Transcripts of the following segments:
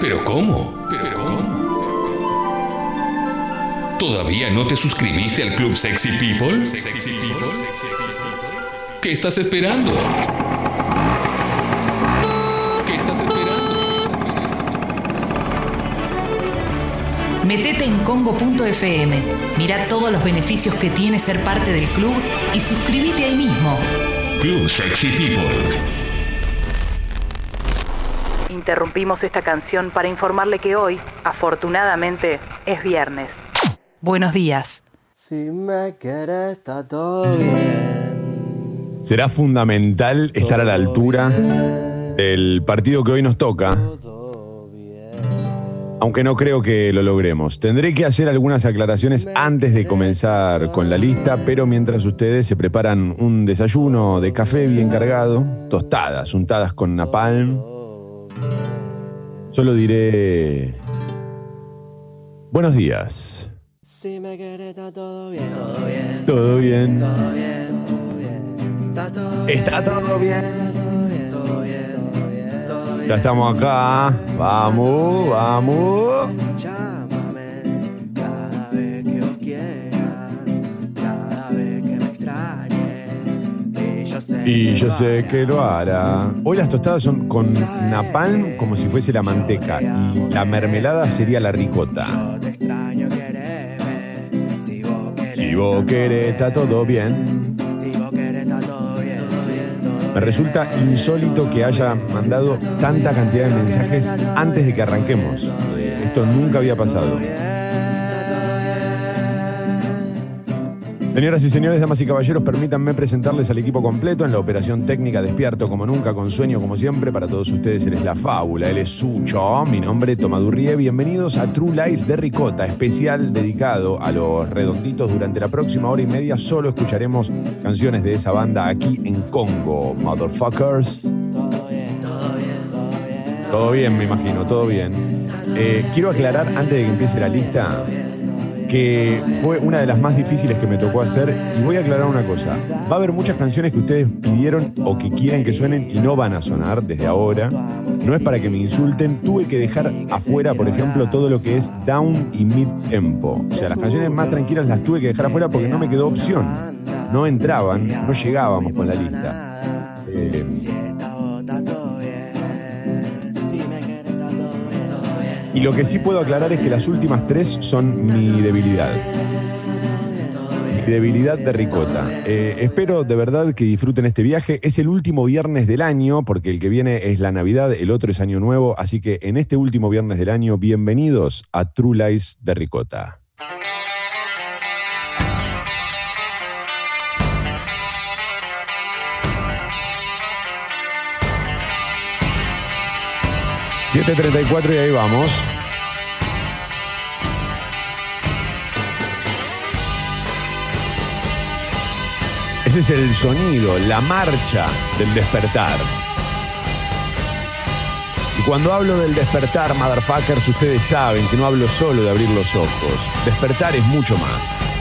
¿Pero cómo? ¿Pero cómo? ¿Todavía no te suscribiste al Club Sexy People? ¿Qué estás esperando? ¿Qué estás esperando? Metete en congo.fm, mira todos los beneficios que tiene ser parte del club y suscríbete ahí mismo. Club Sexy People. Interrumpimos esta canción para informarle que hoy, afortunadamente, es viernes. Buenos días. Si me quieres, está todo bien. Será fundamental estar a la altura del partido que hoy nos toca, aunque no creo que lo logremos. Tendré que hacer algunas aclaraciones antes de comenzar con la lista, pero mientras ustedes se preparan un desayuno de café bien cargado, tostadas, untadas con napalm, solo diré buenos días. Si me quieres, está todo bien. Todo bien. Todo bien. Todo bien. Todo bien. Está todo bien. Está. Todo bien. Todo bien. Ya estamos acá. Vamos, vamos. Y yo sé, que lo hará. Hoy las tostadas son con napalm como si fuese la manteca y la mermelada sería la ricota. Si vos querés, está todo bien. Me resulta insólito que haya mandado tanta cantidad de mensajes antes de que arranquemos. Esto nunca había pasado. Señoras y señores, damas y caballeros, permítanme presentarles al equipo completo en la operación técnica Despierto como nunca, con sueño como siempre. Para todos ustedes, él es la fábula, él es Sucho. Mi nombre es Tomadurrie. Bienvenidos a True Lies de Ricota, especial dedicado a los redonditos. Durante la próxima hora y media solo escucharemos canciones de esa banda aquí en Congo, motherfuckers. Todo bien, todo bien, todo bien. Me imagino, todo bien. Eh, quiero aclarar antes de que empiece la lista que fue una de las más difíciles que me tocó hacer y voy a aclarar una cosa. Va a haber muchas canciones que ustedes pidieron o que quieren que suenen y no van a sonar desde ahora. No es para que me insulten. Tuve que dejar afuera, por ejemplo, todo lo que es down y mid tempo. O sea, las canciones más tranquilas las tuve que dejar afuera porque no me quedó opción. No entraban, no llegábamos con la lista. Eh, Y lo que sí puedo aclarar es que las últimas tres son mi debilidad. Mi debilidad de ricota. Eh, espero de verdad que disfruten este viaje. Es el último viernes del año, porque el que viene es la Navidad, el otro es Año Nuevo. Así que en este último viernes del año, bienvenidos a True Lies de Ricota. ...7.34 y ahí vamos. Ese es el sonido, la marcha del despertar. Y cuando hablo del despertar, motherfuckers, ustedes saben que no hablo solo de abrir los ojos. Despertar es mucho más.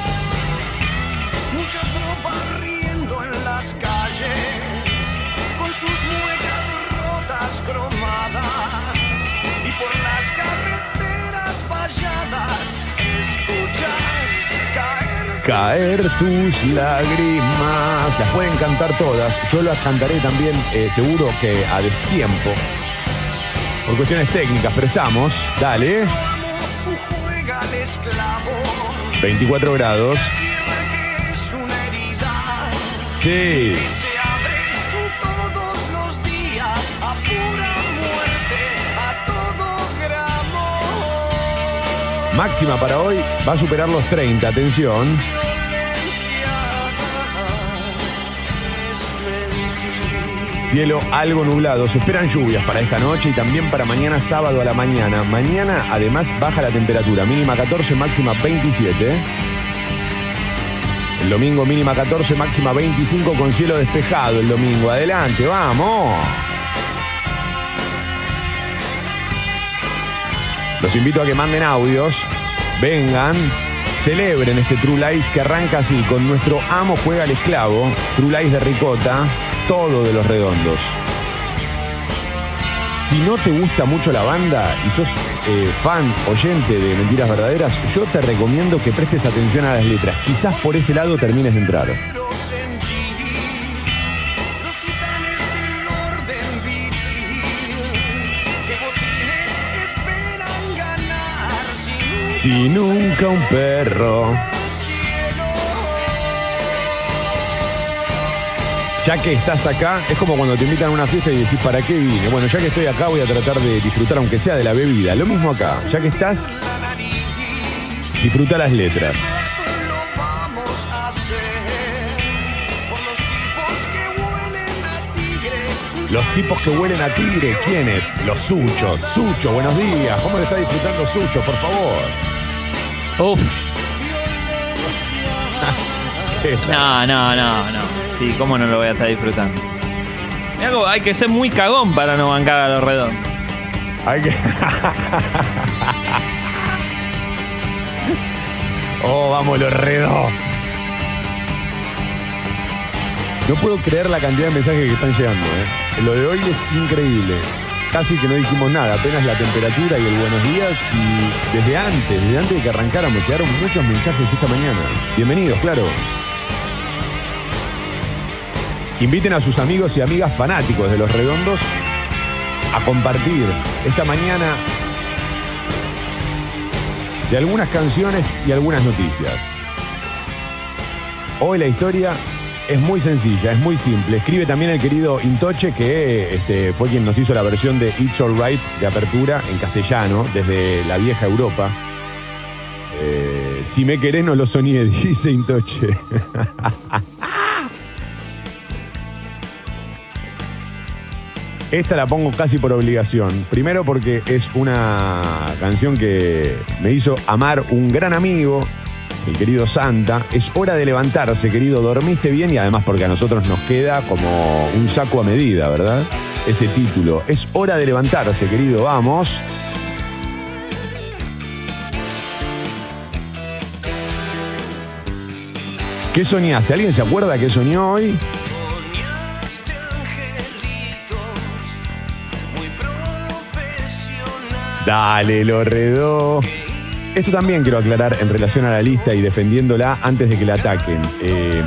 Caer tus lágrimas. Las pueden cantar todas. Yo las cantaré también, eh, seguro que a destiempo. Por cuestiones técnicas, pero estamos. Dale. juega al esclavo, 24 grados. Sí. Máxima para hoy va a superar los 30. Atención. Cielo algo nublado. Se esperan lluvias para esta noche y también para mañana sábado a la mañana. Mañana además baja la temperatura. Mínima 14, máxima 27. El domingo mínima 14, máxima 25 con cielo despejado el domingo. Adelante, vamos. Los invito a que manden audios, vengan, celebren este True Lies que arranca así con nuestro amo juega al esclavo, True Lies de Ricota, todo de los redondos. Si no te gusta mucho la banda y sos eh, fan, oyente de Mentiras Verdaderas, yo te recomiendo que prestes atención a las letras. Quizás por ese lado termines de entrar. Si nunca un perro. Ya que estás acá, es como cuando te invitan a una fiesta y decís, ¿para qué vine? Bueno, ya que estoy acá voy a tratar de disfrutar, aunque sea de la bebida. Lo mismo acá, ya que estás, disfruta las letras. Los tipos que huelen a tigre. ¿quiénes? Los Suchos. Sucho, buenos días. ¿Cómo le está disfrutando Sucho, por favor? Uf, no, no, no, no. Sí, cómo no lo voy a estar disfrutando. Mirá hay que ser muy cagón para no bancar a los redondos. Hay que. oh, vamos, los redos. No puedo creer la cantidad de mensajes que están llegando. ¿eh? Lo de hoy es increíble. Casi que no dijimos nada, apenas la temperatura y el buenos días. Y desde antes, desde antes de que arrancáramos, llegaron muchos mensajes esta mañana. Bienvenidos, claro. Inviten a sus amigos y amigas fanáticos de los redondos a compartir esta mañana de algunas canciones y algunas noticias. Hoy la historia es muy sencilla, es muy simple. Escribe también el querido Intoche, que este, fue quien nos hizo la versión de It's Alright de apertura en castellano, desde la vieja Europa. Eh, si me querés, no lo soñé, dice Intoche. Esta la pongo casi por obligación. Primero porque es una canción que me hizo amar un gran amigo, el querido Santa. Es hora de levantarse, querido. Dormiste bien y además porque a nosotros nos queda como un saco a medida, ¿verdad? Ese título. Es hora de levantarse, querido. Vamos. ¿Qué soñaste? ¿Alguien se acuerda qué soñó hoy? Dale, lo redó. Esto también quiero aclarar en relación a la lista y defendiéndola antes de que la ataquen. Eh,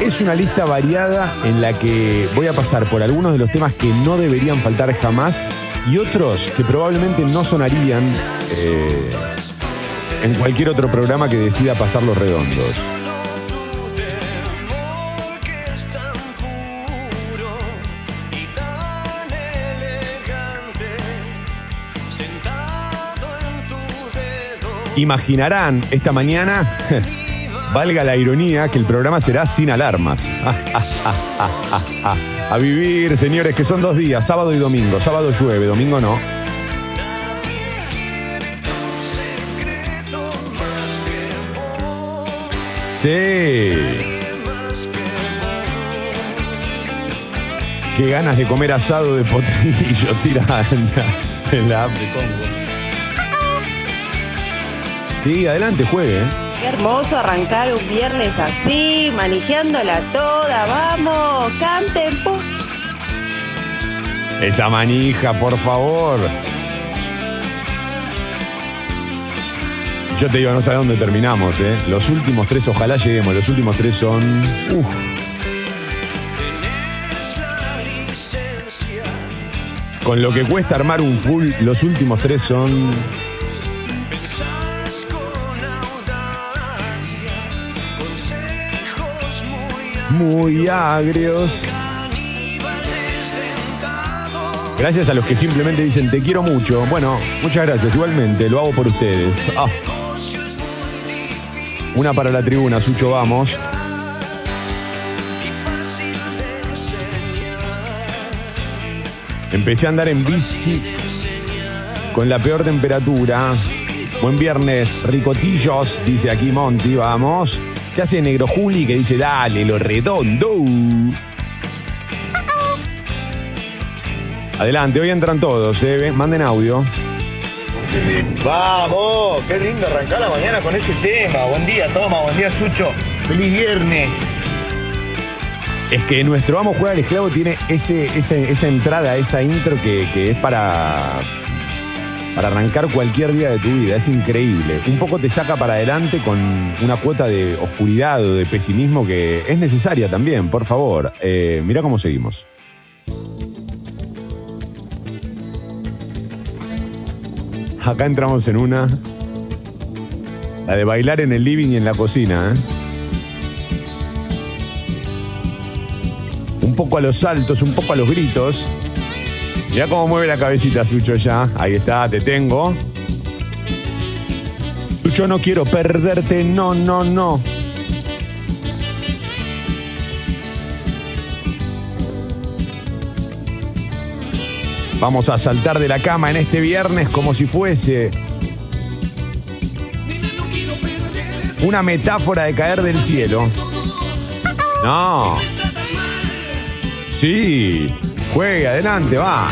es una lista variada en la que voy a pasar por algunos de los temas que no deberían faltar jamás y otros que probablemente no sonarían eh, en cualquier otro programa que decida pasar los redondos. Imaginarán esta mañana, valga la ironía, que el programa será sin alarmas. A vivir, señores, que son dos días, sábado y domingo. Sábado llueve, domingo no. Sí. Qué ganas de comer asado de potrillo tiranda en la app de Congo. Sí, adelante, juegue. ¿eh? Qué hermoso arrancar un viernes así, manejándola toda, vamos, canten. Esa manija, por favor. Yo te digo, no sé a dónde terminamos, ¿eh? Los últimos tres, ojalá lleguemos. Los últimos tres son. Uf. Con lo que cuesta armar un full, los últimos tres son. Muy agrios. Gracias a los que simplemente dicen te quiero mucho. Bueno, muchas gracias. Igualmente, lo hago por ustedes. Ah. Una para la tribuna, Sucho, vamos. Empecé a andar en bici con la peor temperatura. Buen viernes, ricotillos, dice aquí Monty, vamos. ¿Qué hace Negro Juli que dice dale, lo redondo? Adelante, hoy entran todos, ¿eh? Manden audio. Vamos, qué lindo arrancar la mañana con ese tema. Buen día, Toma, buen día, Sucho. Feliz viernes. Es que nuestro amo juega al esclavo tiene ese, ese- esa entrada, esa intro que, que es para, para arrancar cualquier día de tu vida. Es increíble. Un poco te saca para adelante con una cuota de oscuridad o de pesimismo que es necesaria también, por favor. Eh, mirá cómo seguimos. Acá entramos en una. La de bailar en el living y en la cocina, ¿eh? Un poco a los saltos, un poco a los gritos. Mirá cómo mueve la cabecita Sucho ya. Ahí está, te tengo. Sucho, no quiero perderte, no, no, no. Vamos a saltar de la cama en este viernes como si fuese una metáfora de caer del cielo. No. Sí. Juegue, adelante, va.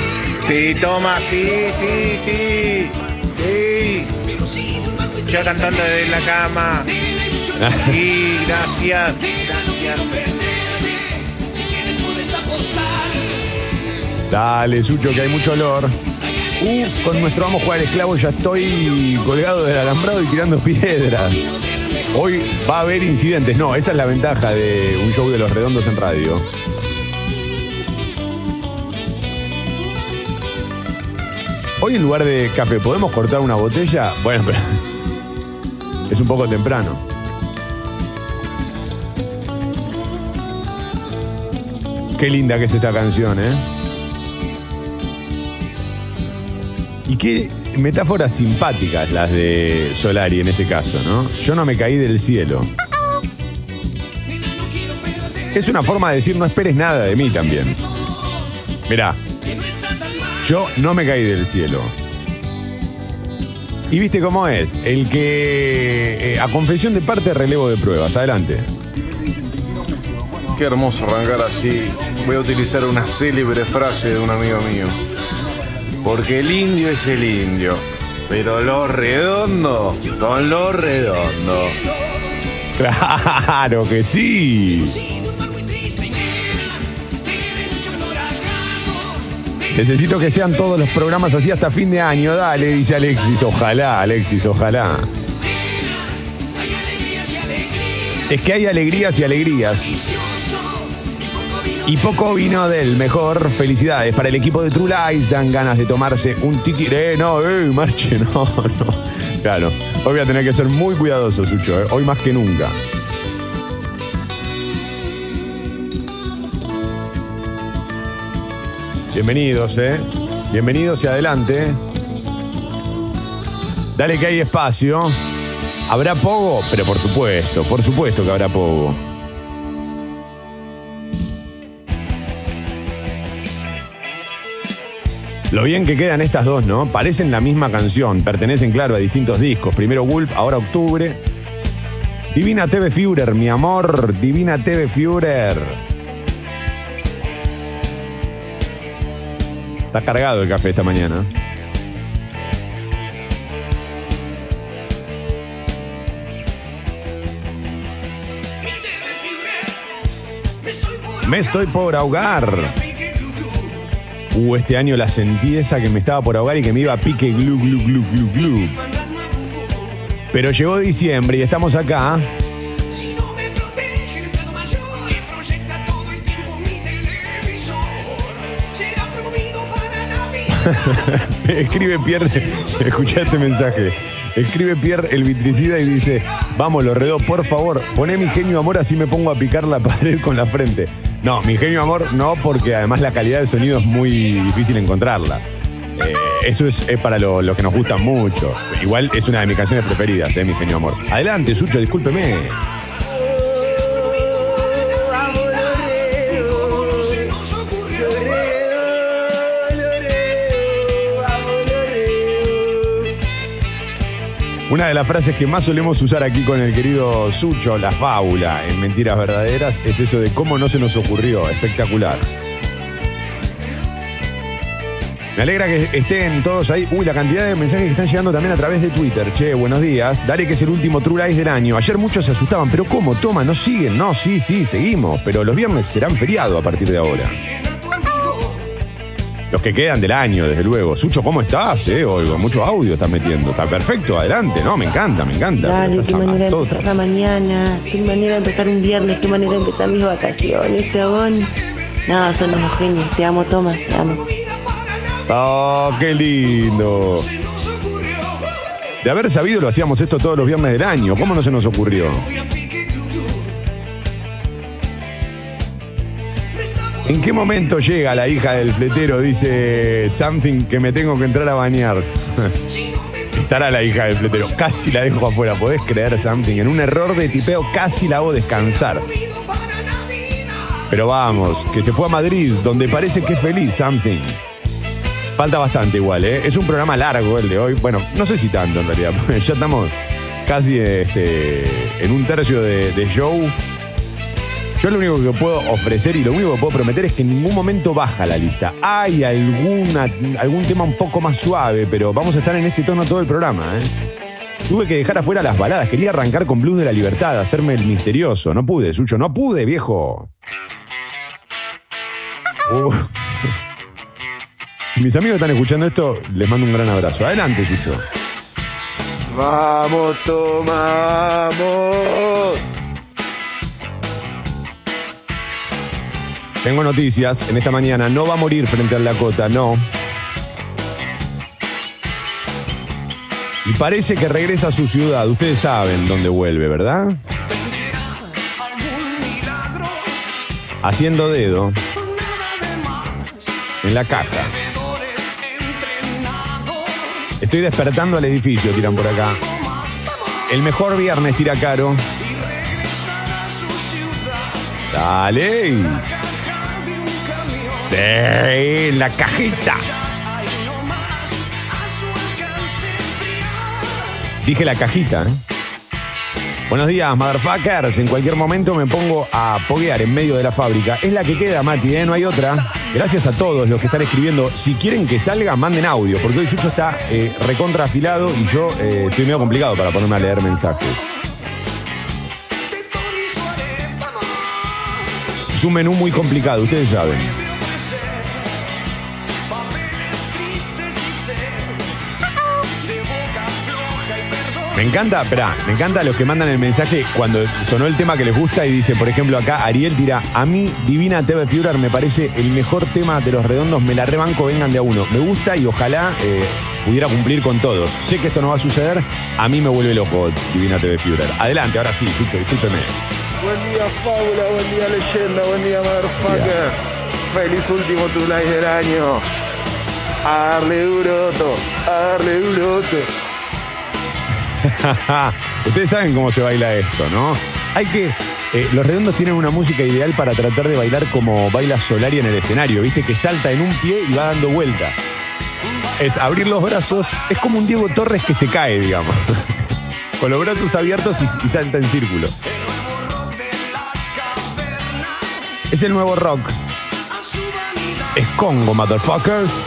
Sí, toma, sí, sí, sí. Sí. Ya cantando desde la cama. Sí, gracias. Dale, Sucho, que hay mucho olor. Uf, con nuestro amo jugar esclavo ya estoy colgado del alambrado y tirando piedras. Hoy va a haber incidentes. No, esa es la ventaja de un show de los redondos en radio. Hoy en lugar de café, ¿podemos cortar una botella? Bueno, pero es un poco temprano. Qué linda que es esta canción, ¿eh? Y qué metáforas simpáticas las de Solari en ese caso, ¿no? Yo no me caí del cielo. Es una forma de decir no esperes nada de mí también. Mirá, yo no me caí del cielo. Y viste cómo es, el que eh, a confesión de parte relevo de pruebas. Adelante. Qué hermoso arrancar así. Voy a utilizar una célebre frase de un amigo mío. Porque el indio es el indio. Pero lo redondo son los redondos. Claro que sí. Necesito que sean todos los programas así hasta fin de año. Dale, dice Alexis. Ojalá, Alexis, ojalá. Es que hay alegrías y alegrías. Y poco vino del mejor. Felicidades para el equipo de True Lies. Dan ganas de tomarse un tiki. Eh, no, eh, marche, no, no. Claro. Hoy voy a tener que ser muy cuidadoso, Sucho. eh, Hoy más que nunca. Bienvenidos, ¿eh? Bienvenidos y adelante. Dale que hay espacio. ¿Habrá pogo? Pero por supuesto, por supuesto que habrá pogo. Lo bien que quedan estas dos, ¿no? Parecen la misma canción, pertenecen, claro, a distintos discos. Primero Gulp, ahora Octubre. Divina TV Führer, mi amor, Divina TV Führer. Está cargado el café esta mañana. Me estoy por ahogar. Uh, este año la sentí esa que me estaba por ahogar y que me iba a pique glu, glu, glu, glu, glu. Pero llegó diciembre y estamos acá. Escribe Pierre, escucha este mensaje. Escribe Pierre el vitricida y dice, vamos, Lorredo, por favor, poné mi genio amor así me pongo a picar la pared con la frente. No, mi genio amor no, porque además la calidad del sonido es muy difícil encontrarla. Eh, eso es, para lo, lo que nos gusta mucho. Igual es una de mis canciones preferidas, eh, mi genio amor. Adelante, Sucho, discúlpeme. Una de las frases que más solemos usar aquí con el querido Sucho, la fábula en Mentiras Verdaderas, es eso de cómo no se nos ocurrió. Espectacular. Me alegra que estén todos ahí. Uy, la cantidad de mensajes que están llegando también a través de Twitter. Che, buenos días. Dale que es el último True Lies del año. Ayer muchos se asustaban, pero ¿cómo? Toma, no siguen. No, sí, sí, seguimos. Pero los viernes serán feriado a partir de ahora. Los que quedan del año, desde luego. Sucho, ¿cómo estás? Eh, oigo, mucho audio estás metiendo. Está perfecto, adelante, ¿no? Me encanta, me encanta. Dale, qué manera de empezar la mañana, qué manera de empezar un viernes, qué manera de empezar mis vacaciones, chabón. No, son unos genios, te amo, Tomás, te amo. Oh, qué lindo. De haber sabido lo hacíamos esto todos los viernes del año. ¿Cómo no se nos ocurrió? ¿En qué momento llega la hija del fletero? Dice something que me tengo que entrar a bañar. Estará la hija del fletero. Casi la dejo afuera. ¿Podés creer something? En un error de tipeo casi la hago descansar. Pero vamos, que se fue a Madrid, donde parece que es feliz something. Falta bastante igual, ¿eh? Es un programa largo el de hoy. Bueno, no sé si tanto en realidad, ya estamos casi este, en un tercio de show. Yo lo único que puedo ofrecer y lo único que puedo prometer es que en ningún momento baja la lista. Hay alguna, algún tema un poco más suave, pero vamos a estar en este tono todo el programa, ¿eh? Tuve que dejar afuera las baladas. Quería arrancar con Blues de la Libertad, hacerme el misterioso. No pude, Sucho, no pude, viejo. Mis amigos están escuchando esto, les mando un gran abrazo. Adelante, Sucho. Vamos, tomamos. Tengo noticias en esta mañana. No va a morir frente al Dakota, no. Y parece que regresa a su ciudad. Ustedes saben dónde vuelve, ¿verdad? Haciendo dedo en la caja. Estoy despertando al edificio, tiran por acá. El mejor viernes tira caro. Dale. La cajita. Dije la cajita, ¿eh? Buenos días, motherfuckers. En cualquier momento me pongo a poguear en medio de la fábrica. Es la que queda, Mati, ¿eh? No hay otra. Gracias a todos los que están escribiendo. Si quieren que salga, manden audio, porque hoy Sucho está eh, recontra afilado y yo eh, estoy medio complicado para ponerme a leer mensajes. Es un menú muy complicado, ustedes saben. Me encanta, espera, me encanta los que mandan el mensaje cuando sonó el tema que les gusta y dice, por ejemplo, acá Ariel tira, a mí Divina TV Führer me parece el mejor tema de los redondos, me la rebanco, vengan de a uno. Me gusta y ojalá eh, pudiera cumplir con todos. Sé que esto no va a suceder, a mí me vuelve loco Divina TV Führer. Adelante, ahora sí, Sucho, discúlpeme. Buen día, Fábula, buen día, leyenda, buen día, motherfucker. Feliz último Tulay del año. A darle duro, Otto. A darle duro, Otto. Ustedes saben cómo se baila esto, ¿no? Hay que. eh, los redondos tienen una música ideal para tratar de bailar como baila Solari en el escenario, ¿viste? Que salta en un pie y va dando vuelta. Es abrir los brazos, es como un Diego Torres que se cae, digamos. Con los brazos abiertos y, y salta en círculo. Es el nuevo rock. Es Congo, motherfuckers.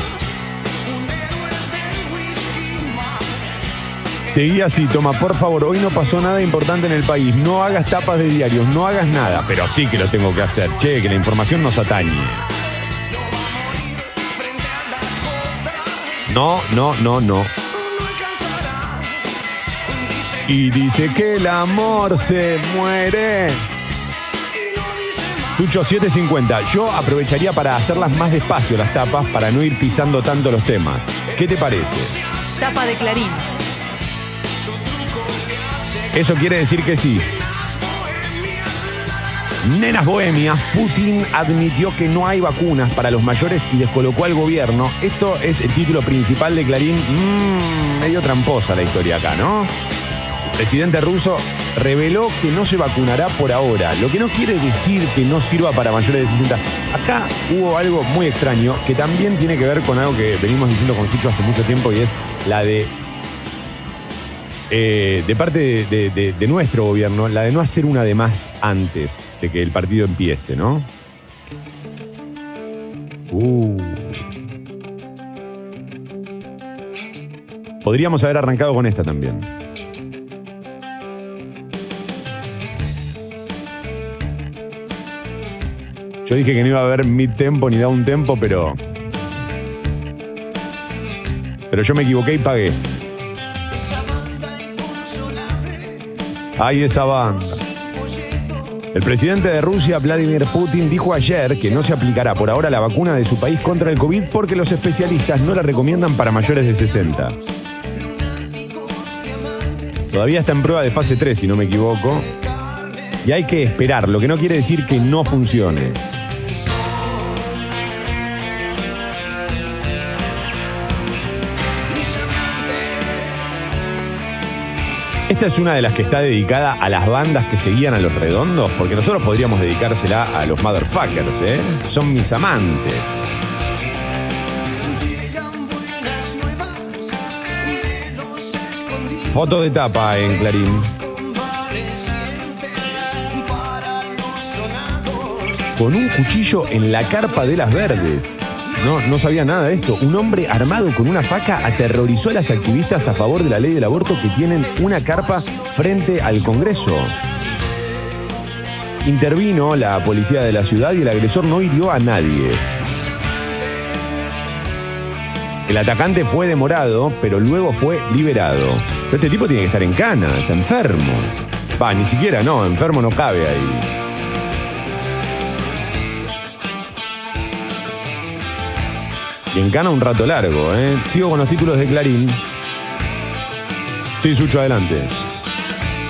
Seguí así, toma, por favor, hoy no pasó nada importante en el país. No hagas tapas de diarios, no hagas nada. Pero sí que lo tengo que hacer. Che, que la información nos atañe. No, no, no, no. Y dice que el amor se muere. Sucho 750. Yo aprovecharía para hacerlas más despacio las tapas para no ir pisando tanto los temas. ¿Qué te parece? Tapa de Clarín. Eso quiere decir que sí. Nenas bohemias, Putin admitió que no hay vacunas para los mayores y descolocó al gobierno. Esto es el título principal de Clarín. Mm, medio tramposa la historia acá, ¿no? El presidente ruso reveló que no se vacunará por ahora, lo que no quiere decir que no sirva para mayores de 60. Acá hubo algo muy extraño que también tiene que ver con algo que venimos diciendo con Sucho hace mucho tiempo y es la de eh, de parte de, nuestro gobierno, la de no hacer una de más antes de que el partido empiece, ¿no? Uh. Podríamos haber arrancado con esta también. Yo dije que no iba a haber mid tempo ni down tempo, pero. Pero yo me equivoqué y pagué. Ay, esa banda. El presidente de Rusia, Vladimir Putin, dijo ayer que no se aplicará por ahora la vacuna de su país contra el COVID porque los especialistas no la recomiendan para mayores de 60. Todavía está en prueba de fase 3, si no me equivoco. Y hay que esperar, lo que no quiere decir que no funcione. Esta es una de las que está dedicada a las bandas que seguían a los redondos, porque nosotros podríamos dedicársela a los motherfuckers, ¿eh? Son mis amantes. Foto de tapa en Clarín. Con un cuchillo en la carpa de las verdes. No, no sabía nada de esto. Un hombre armado con una faca aterrorizó a las activistas a favor de la ley del aborto que tienen una carpa frente al Congreso. Intervino la policía de la ciudad y el agresor no hirió a nadie. El atacante fue demorado, pero luego fue liberado. Pero este tipo tiene que estar en cana, está enfermo. Va, ni siquiera, no, enfermo no cabe ahí. Y en cana un rato largo, ¿eh? Sigo con los títulos de Clarín. Sí, Sucho, adelante.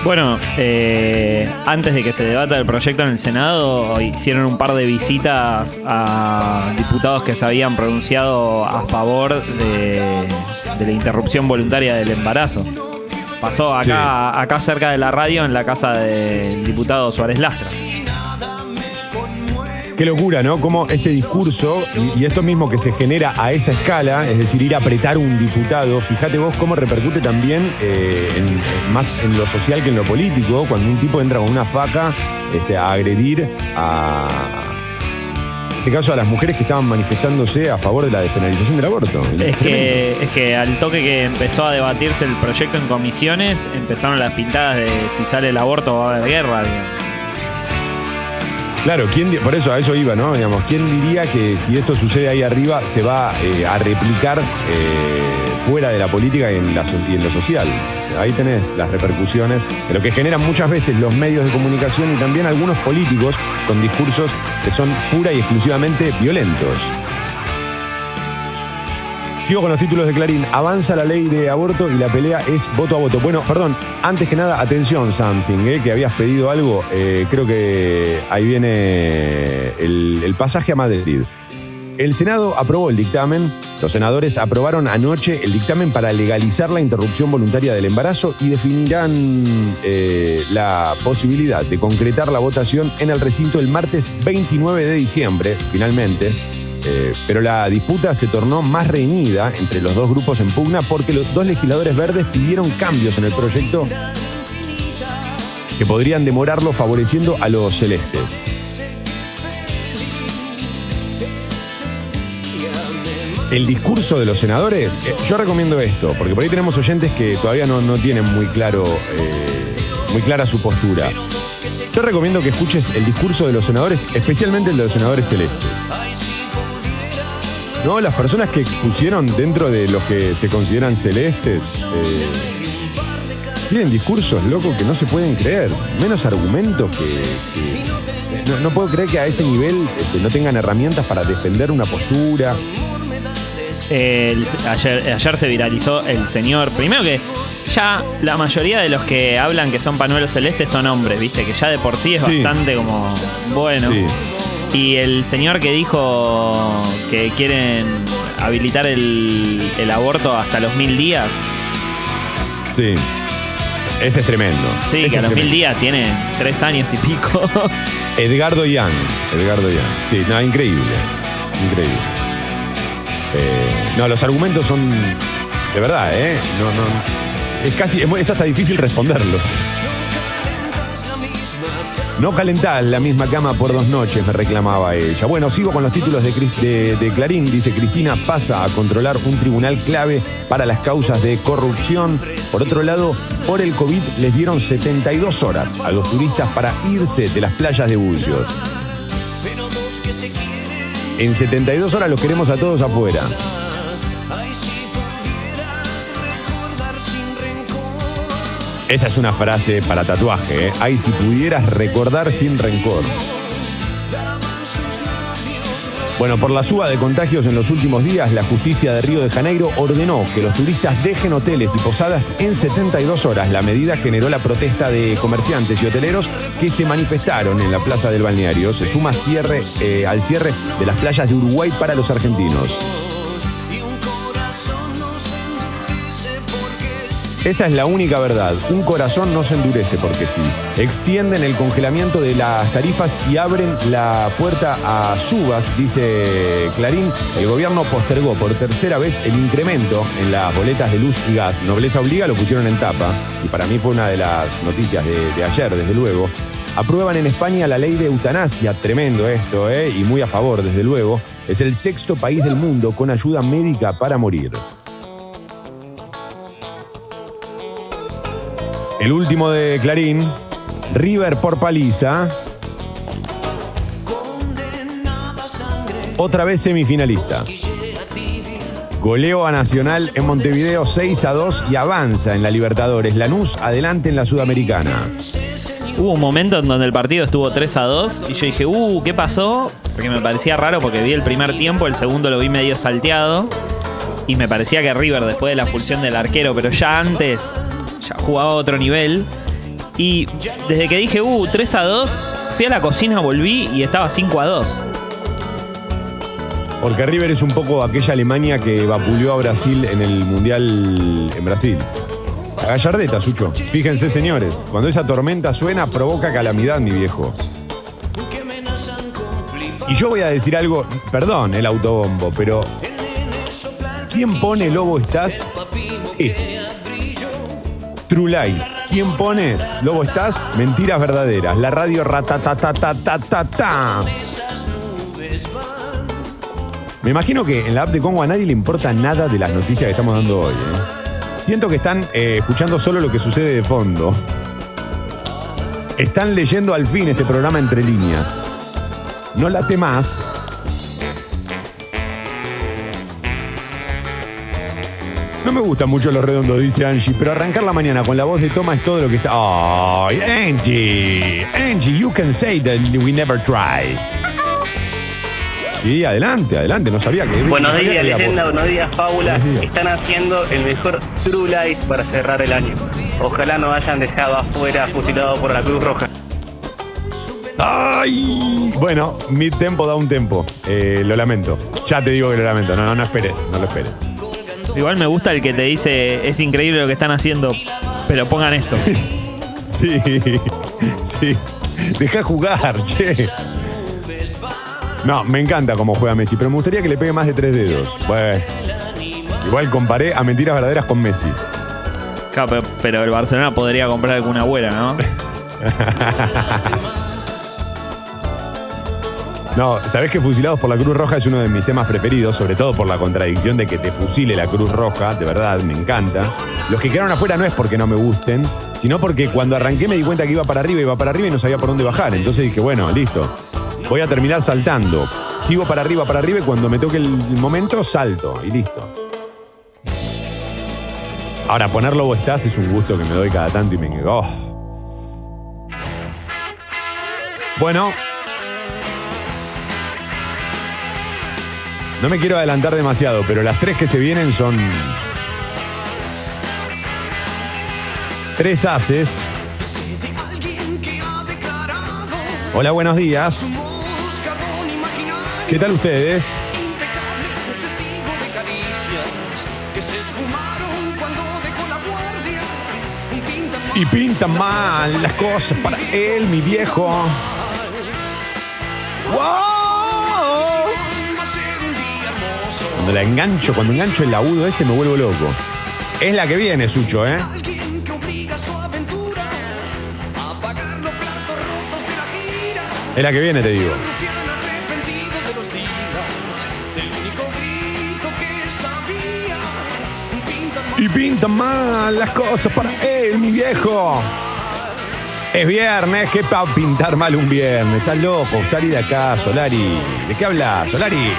Bueno, eh, antes de que se debata el proyecto en el Senado, hicieron un par de visitas a diputados que se habían pronunciado a favor de, de la interrupción voluntaria del embarazo. Pasó acá, acá cerca de la radio, en la casa del diputado Suárez Lastra. Qué locura, ¿no? Como ese discurso y, y esto mismo que se genera a esa escala, es decir, ir a apretar un diputado, fíjate vos cómo repercute también eh, en- más en lo social que en lo político, cuando un tipo entra con una faca este, a agredir a, en este caso, a las mujeres que estaban manifestándose a favor de la despenalización del aborto. Es que, es que al toque que empezó a debatirse el proyecto en comisiones, empezaron las pintadas de si sale el aborto va a haber guerra. digamos. Claro, ¿quién, di- por eso a eso iba, ¿no? Digamos, ¿quién diría que si esto sucede ahí arriba se va eh, a replicar eh, fuera de la política y en, y en lo social? Ahí tenés las repercusiones de lo que generan muchas veces los medios de comunicación y también algunos políticos con discursos que son pura y exclusivamente violentos. Sigo con los títulos de Clarín. Avanza la ley de aborto y la pelea es voto a voto. Bueno, perdón, antes que nada, atención, Something, eh, que habías pedido algo. Eh, creo que ahí viene el, pasaje a Madrid. El Senado aprobó el dictamen. Los senadores aprobaron anoche el dictamen para legalizar la interrupción voluntaria del embarazo y definirán eh, la posibilidad de concretar la votación en el recinto el martes 29 de diciembre, finalmente. Eh, pero la disputa se tornó más reñida entre los dos grupos en pugna porque los dos legisladores verdes pidieron cambios en el proyecto que podrían demorarlo favoreciendo a los celestes. El discurso de los senadores, eh, yo recomiendo esto, porque por ahí tenemos oyentes que todavía no, no tienen muy claro, eh, muy clara su postura. Yo recomiendo que escuches el discurso de los senadores, especialmente el de los senadores celestes. No, las personas que pusieron dentro de los que se consideran celestes eh, tienen discursos locos que no se pueden creer, menos argumentos que. que- no, no puedo creer que a ese nivel este, no tengan herramientas para defender una postura. El- ayer, ayer se viralizó el señor. Primero que ya la mayoría de los que hablan que son pañuelos celestes son hombres, viste, que ya de por sí es Sí. bastante como bueno. Sí. Y el señor que dijo que quieren habilitar el, el aborto hasta los mil días. Sí. Ese es tremendo. Sí, Ese que a los mil días tiene tres años y pico. Edgardo Young. Edgardo Young. Sí, no, increíble. Increíble. Eh, no, los argumentos son. De verdad, ¿eh? No, no. Es casi. Es hasta difícil responderlos. No calentás la misma cama por dos noches, me reclamaba ella. Bueno, sigo con los títulos de, Clarín. Dice Cristina pasa a controlar un tribunal clave para las causas de corrupción. Por otro lado, por el COVID les dieron 72 horas a los turistas para irse de las playas de Bucios. En 72 horas los queremos a todos afuera. Esa es una frase para tatuaje, ¿eh? Ay, si pudieras recordar sin rencor. Bueno, por la suba de contagios en los últimos días, la justicia de Río de Janeiro ordenó que los turistas dejen hoteles y posadas en 72 horas. La medida generó la protesta de comerciantes y hoteleros que se manifestaron en la plaza del balneario. Se suma cierre, eh, al cierre de las playas de Uruguay para los argentinos. Esa es la única verdad. Un corazón no se endurece porque sí. Extienden el congelamiento de las tarifas y abren la puerta a subas, dice Clarín. El gobierno postergó por tercera vez el incremento en las boletas de luz y gas. Nobleza obliga, lo pusieron en tapa. Y para mí fue una de las noticias de, ayer, desde luego. Aprueban en España la ley de eutanasia, tremendo esto, ¿eh? y muy a favor, desde luego. Es el sexto país del mundo con ayuda médica para morir. El último de Clarín, River por paliza. Otra vez semifinalista. Goleo a Nacional en Montevideo 6 a 2 y avanza en la Libertadores. Lanús adelante en la Sudamericana. Hubo un momento en donde el partido estuvo 3 a 2 y yo dije, uh, ¿qué pasó? Porque me parecía raro porque vi el primer tiempo, el segundo lo vi medio salteado y me parecía que River después de la expulsión del arquero, pero ya antes jugaba a otro nivel. Y desde que dije, uh, 3 a 2, fui a la cocina, volví y estaba 5 a 2. Porque River es un poco aquella Alemania que vapuleó a Brasil en el Mundial en Brasil. La gallardeta, Sucho. Fíjense, señores, cuando esa tormenta suena, provoca calamidad, mi viejo. Y yo voy a decir algo, perdón el autobombo, pero ¿quién pone Lobo Estás? Este. True Lies. ¿Quién pone Lobo Estás? Mentiras verdaderas. La radio ratatatatata. Me imagino que en la app de Congo a nadie le importa nada de las noticias que estamos dando hoy. ¿eh? Siento que están eh, escuchando solo lo que sucede de fondo. Están leyendo al fin este programa entre líneas. No late más. No me gustan mucho los redondos, dice Angie, pero arrancar la mañana con la voz de Toma es todo lo que está. ¡Ay, Angie! Angie, you can say that we never try. Y adelante, adelante, no sabía que. Buenos no sabía días, que leyenda. Buenos días, Fábula. Buenos días. Están haciendo el mejor True Lies para cerrar el año. Ojalá no hayan dejado afuera fusilado por la Cruz Roja. ¡Ay! Bueno, mi tempo da un tempo. Eh, lo lamento. Ya te digo que lo lamento. No, no, no esperes, no lo esperes. Igual me gusta el que te dice, es increíble lo que están haciendo, pero pongan esto. Sí, sí. Deja jugar, che. No, me encanta cómo juega Messi, pero me gustaría que le pegue más de tres dedos. Bueno. Igual comparé a mentiras verdaderas con Messi. Claro, pero, pero el Barcelona podría comprar alguna abuela, ¿no? No, sabés que Fusilados por la Cruz Roja es uno de mis temas preferidos, sobre todo por la contradicción de que te fusile la Cruz Roja, de verdad, me encanta. Los que quedaron afuera no es porque no me gusten, sino porque cuando arranqué me di cuenta que iba para arriba, iba para arriba y no sabía por dónde bajar. Entonces dije, bueno, listo. Voy a terminar saltando. Sigo para arriba, para arriba y cuando me toque el momento, salto y listo. Ahora, ponerlo vos estás es un gusto que me doy cada tanto y me... oh. Bueno, No me quiero adelantar demasiado, pero las tres que se vienen son. Tres haces. Hola, buenos días. ¿Qué tal ustedes? Y pintan mal las cosas para él, mi viejo. ¡Wow! Cuando la engancho, cuando engancho el agudo ese me vuelvo loco. Es la que viene, Sucho, ¿eh? Es la que viene, te digo. los que Y pintan mal las cosas para él, mi viejo. Es viernes, ¿qué pa' pintar mal un viernes? Estás loco, salí de acá, Solari. ¿De qué hablas, Solari?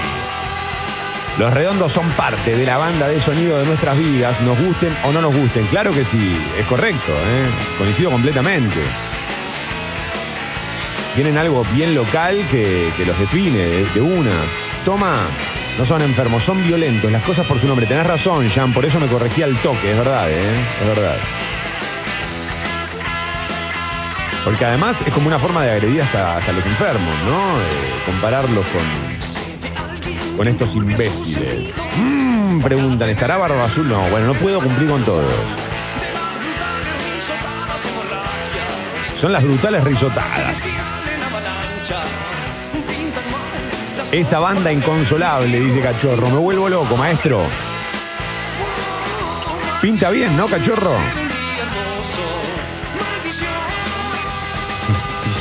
Los redondos son parte de la banda de sonido de nuestras vidas, nos gusten o no nos gusten. Claro que sí, es correcto, ¿eh? coincido completamente. Tienen algo bien local que, los define de, de una. Toma, no son enfermos, son violentos, las cosas por su nombre. Tenés razón, Jan, por eso me corregí al toque, es verdad, ¿eh? es verdad. Porque además es como una forma de agredir hasta, hasta los enfermos, ¿no? Eh, compararlos con, con estos imbéciles. Mm, preguntan, ¿estará Barba Azul? No, bueno, no puedo cumplir con todos. Son las brutales risotadas. Esa banda inconsolable, dice Cachorro. Me vuelvo loco, maestro. Pinta bien, ¿no, Cachorro?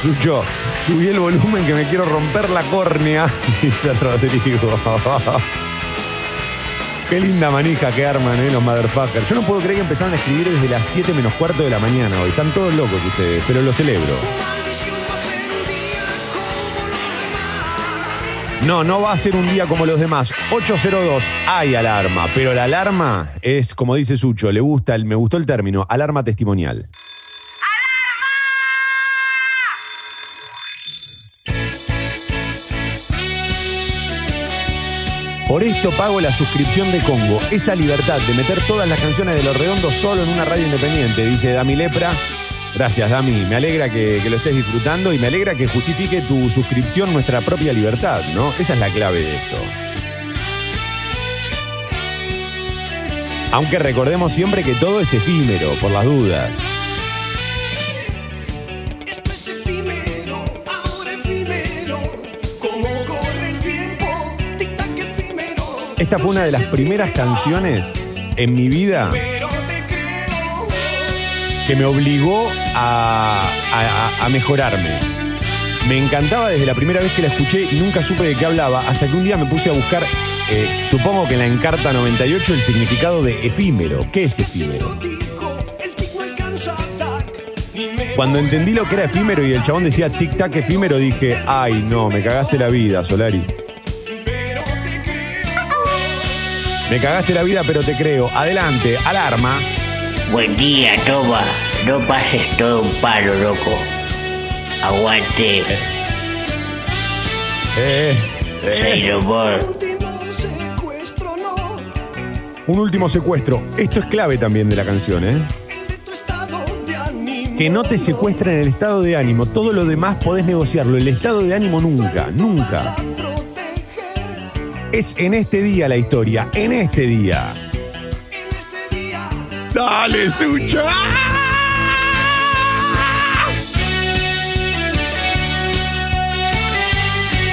Sucho, subí el volumen que me quiero romper la córnea, dice Rodrigo. Qué linda manija que arman, eh, los motherfuckers. Yo no puedo creer que empezaron a escribir desde las 7 menos cuarto de la mañana hoy. Están todos locos ustedes, pero lo celebro. No, no va a ser un día como los demás. 802, hay alarma, pero la alarma es, como dice Sucho, le gusta, el- me gustó el término, alarma testimonial. Por esto pago la suscripción de Congo. Esa libertad de meter todas las canciones de Los Redondos solo en una radio independiente, dice Dami Lepra. Gracias, Dami. Me alegra que, que lo estés disfrutando y me alegra que justifique tu suscripción nuestra propia libertad, ¿no? Esa es la clave de esto. Aunque recordemos siempre que todo es efímero, por las dudas. Esta fue una de las primeras canciones en mi vida que me obligó a, a- mejorarme. Me encantaba desde la primera vez que la escuché y nunca supe de qué hablaba, hasta que un día me puse a buscar, eh, supongo que en la Encarta 98, el significado de efímero. ¿Qué es efímero? Cuando entendí lo que era efímero y el chabón decía tic-tac efímero, dije, ay no, me cagaste la vida, Solari. Me cagaste la vida, pero te creo. Adelante, alarma. Buen día, toma. No pases todo un palo, loco. Aguante. Eh, eh. No. Un último secuestro. Esto es clave también de la canción, ¿eh? Que no te secuestren el estado de ánimo. Todo lo demás podés negociarlo. El estado de ánimo nunca, nunca. Es en este día la historia, en este día. ¡Dale, Sucha!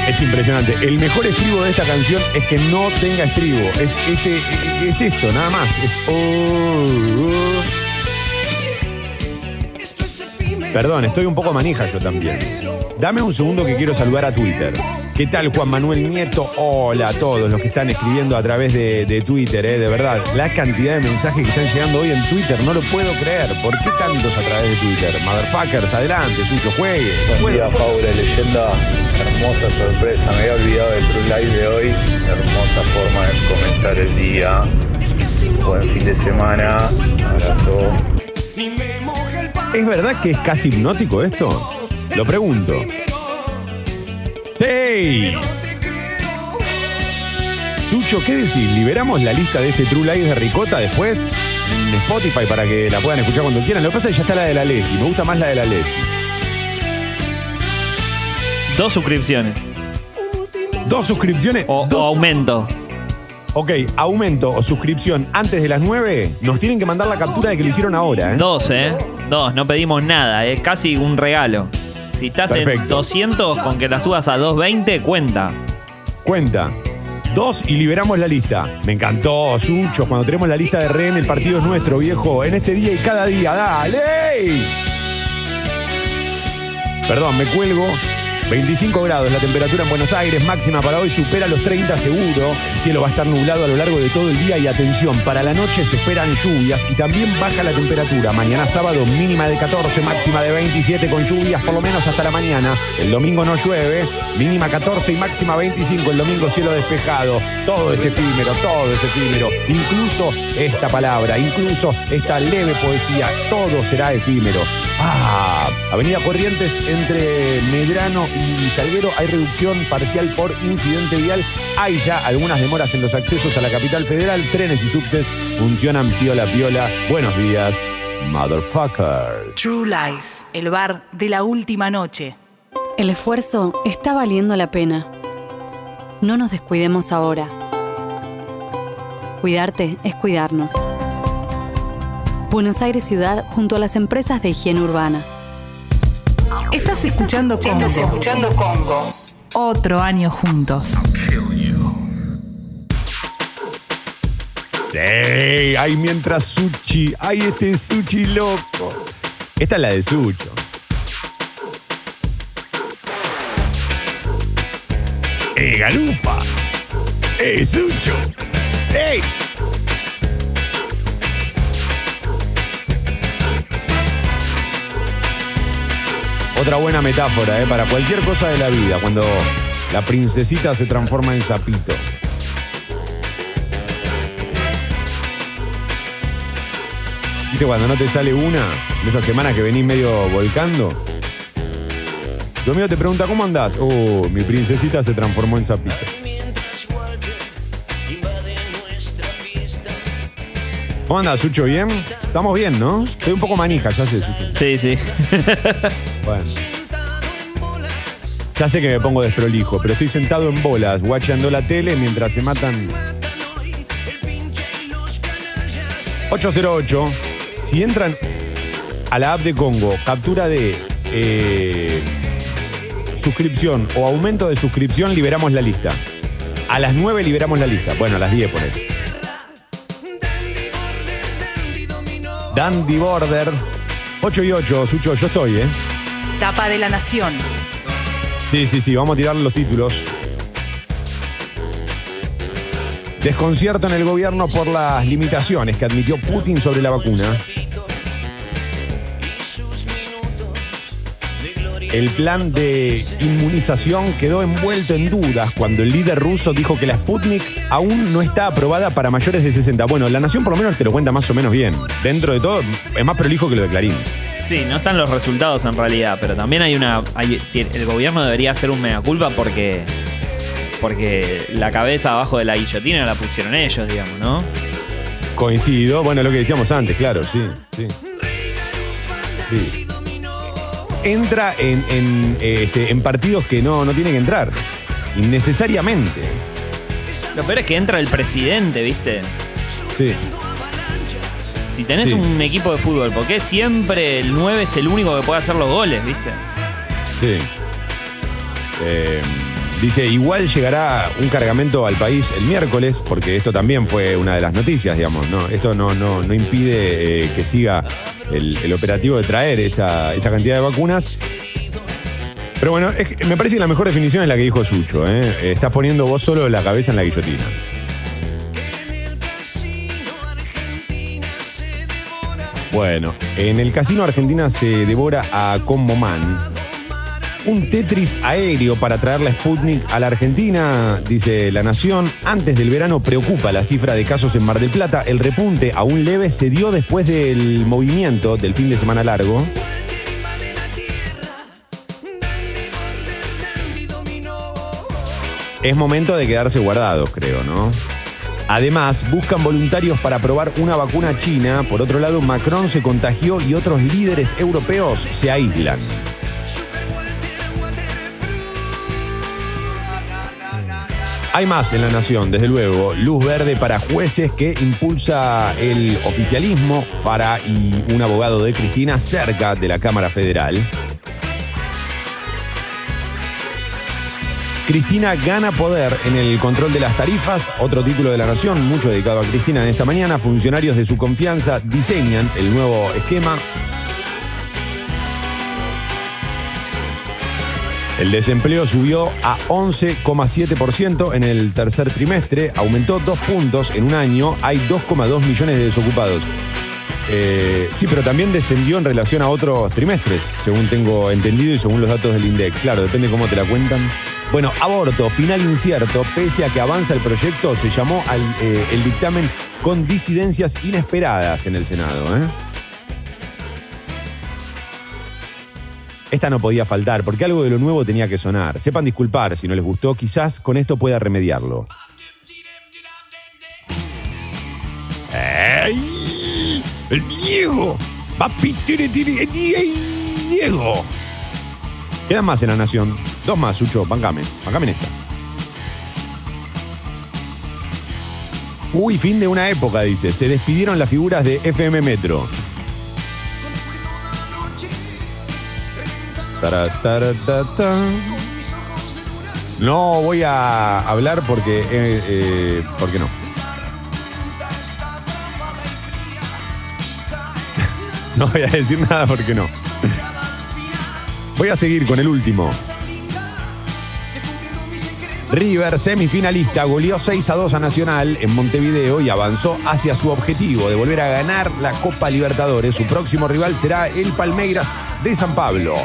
Es impresionante. El mejor estribo de esta canción es que no tenga estribo. Es, es esto, nada más. Es. oh, oh. Perdón, estoy un poco manija yo también. Dame un segundo que quiero saludar a Twitter. ¿Qué tal, Juan Manuel Nieto? Hola a todos los que están escribiendo a través de, de Twitter, eh, de verdad. La cantidad de mensajes que están llegando hoy en Twitter, no lo puedo creer. ¿Por qué tantos a través de Twitter? Motherfuckers, adelante, suyo, juegue. Buen día, Paula, leyenda. Hermosa sorpresa. Me había olvidado del True Live de hoy. Hermosa forma de comenzar el día. Buen fin de semana. Abrazo. ¿Es verdad que es casi hipnótico esto? Lo pregunto. ¡Sí! Sucho, ¿qué decís? ¿Liberamos la lista de este True Live de Ricota después? En Spotify para que la puedan escuchar cuando quieran. Lo que pasa es que ya está la de la Lesi. Me gusta más la de la Lesi. Dos suscripciones. Dos suscripciones. O, o aumento. Ok, aumento o suscripción antes de las 9. Nos tienen que mandar la captura de que lo hicieron ahora, ¿eh? Dos, ¿eh? Dos, no pedimos nada, es casi un regalo. Si estás en Perfecto. 200, con que la subas a 220, cuenta. Cuenta. Dos y liberamos la lista. Me encantó, Sucho. Cuando tenemos la lista de Ren, el partido es nuestro, viejo. En este día y cada día. ¡Dale! Perdón, me cuelgo. 25 grados la temperatura en Buenos Aires, máxima para hoy supera los 30 seguro. El cielo va a estar nublado a lo largo de todo el día y atención, para la noche se esperan lluvias y también baja la temperatura. Mañana sábado mínima de 14, máxima de 27 con lluvias por lo menos hasta la mañana. El domingo no llueve, mínima 14 y máxima 25. El domingo cielo despejado. Todo es efímero, todo es efímero. Incluso esta palabra, incluso esta leve poesía, todo será efímero. Ah, Avenida Corrientes entre Medrano y Salguero hay reducción parcial por incidente vial. Hay ya algunas demoras en los accesos a la capital federal. Trenes y subtes funcionan piola piola. Buenos días, motherfuckers. True Lies, el bar de la última noche. El esfuerzo está valiendo la pena. No nos descuidemos ahora. Cuidarte es cuidarnos. Buenos Aires Ciudad junto a las empresas de higiene urbana. Estás escuchando Congo. Estás escuchando Congo. Otro año juntos. Sí, ay, mientras Sushi, ay, este Sushi loco. Esta es la de Sucho. ¡Eh, Galufa! ¡Eh, Sucho! ¡Ey! Otra buena metáfora, ¿eh? Para cualquier cosa de la vida, cuando la princesita se transforma en sapito. ¿Viste cuando no te sale una? De esas semanas que venís medio volcando. Tu amigo te pregunta, ¿cómo andás? Oh, mi princesita se transformó en sapito. ¿Cómo andás, Sucho? ¿Bien? Estamos bien, ¿no? Estoy un poco manija, ya sé, Sucho. Sí, sí. Bueno. Ya sé que me pongo desprolijo, pero estoy sentado en bolas, guachando la tele mientras se matan. 808. Si entran a la app de Congo, captura de eh, suscripción o aumento de suscripción, liberamos la lista. A las 9 liberamos la lista. Bueno, a las 10 por ahí. Dandy Border. 8 y 8, Sucho, yo estoy, ¿eh? Tapa de la Nación. Sí, sí, sí, vamos a tirar los títulos. Desconcierto en el gobierno por las limitaciones que admitió Putin sobre la vacuna. El plan de inmunización quedó envuelto en dudas cuando el líder ruso dijo que la Sputnik aún no está aprobada para mayores de 60. Bueno, la Nación por lo menos te lo cuenta más o menos bien. Dentro de todo, es más prolijo que lo de Clarín. Sí, no están los resultados en realidad, pero también hay una. hay- el gobierno debería hacer un mea culpa porque. Porque la cabeza abajo de la guillotina la pusieron ellos, digamos, ¿no? Coincido, bueno, lo que decíamos antes, claro, sí, sí. Sí. Entra en, en, eh, este, en partidos que no, no tiene que entrar. Innecesariamente. Lo peor es que entra el presidente, ¿viste? Sí. Si tenés Sí. un equipo de fútbol, ¿por qué siempre el 9 es el único que puede hacer los goles, ¿viste? Sí. Eh, dice, igual llegará un cargamento al país el miércoles, porque esto también fue una de las noticias, digamos, ¿no? Esto no, no, no impide eh, que siga el, el operativo de traer esa, esa cantidad de vacunas. Pero bueno, es que me parece que la mejor definición es la que dijo Sucho, ¿eh? Eh, Estás poniendo vos solo la cabeza en la guillotina. Bueno, en el casino Argentina se devora a Combo Man. Un Tetris aéreo para traer la Sputnik a la Argentina, dice La Nación. Antes del verano preocupa la cifra de casos en Mar del Plata. El repunte, aún leve, se dio después del movimiento del fin de semana largo. Es momento de quedarse guardados, creo, ¿no? Además, buscan voluntarios para probar una vacuna china. Por otro lado, Macron se contagió y otros líderes europeos se aíslan. Hay más en la nación, desde luego. Luz verde para jueces que impulsa el oficialismo. Fara y un abogado de Cristina cerca de la Cámara Federal. Cristina gana poder en el control de las tarifas, otro título de la Nación, mucho dedicado a Cristina en esta mañana. Funcionarios de su confianza diseñan el nuevo esquema. El desempleo subió a 11,7% en el tercer trimestre, aumentó dos puntos en un año, hay 2,2 millones de desocupados. Eh, sí, pero también descendió en relación a otros trimestres, según tengo entendido y según los datos del INDEC. Claro, depende cómo te la cuentan. Bueno, aborto, final incierto, pese a que avanza el proyecto, se llamó al, eh, el dictamen con disidencias inesperadas en el Senado. ¿eh? Esta no podía faltar, porque algo de lo nuevo tenía que sonar. Sepan disculpar si no les gustó, quizás con esto pueda remediarlo. ¡Ey! ¡El Diego! ¡Papi, Diego! Quedan más en la nación. Dos más, Sucho, bancame. Bancame en esta. Uy, fin de una época, dice. Se despidieron las figuras de FM Metro. No voy a hablar porque. eh, eh, porque no. No voy a decir nada porque no. Voy a seguir con el último. River, semifinalista, goleó 6 a 2 a Nacional en Montevideo y avanzó hacia su objetivo de volver a ganar la Copa Libertadores. Su próximo rival será el Palmeiras de San Pablo.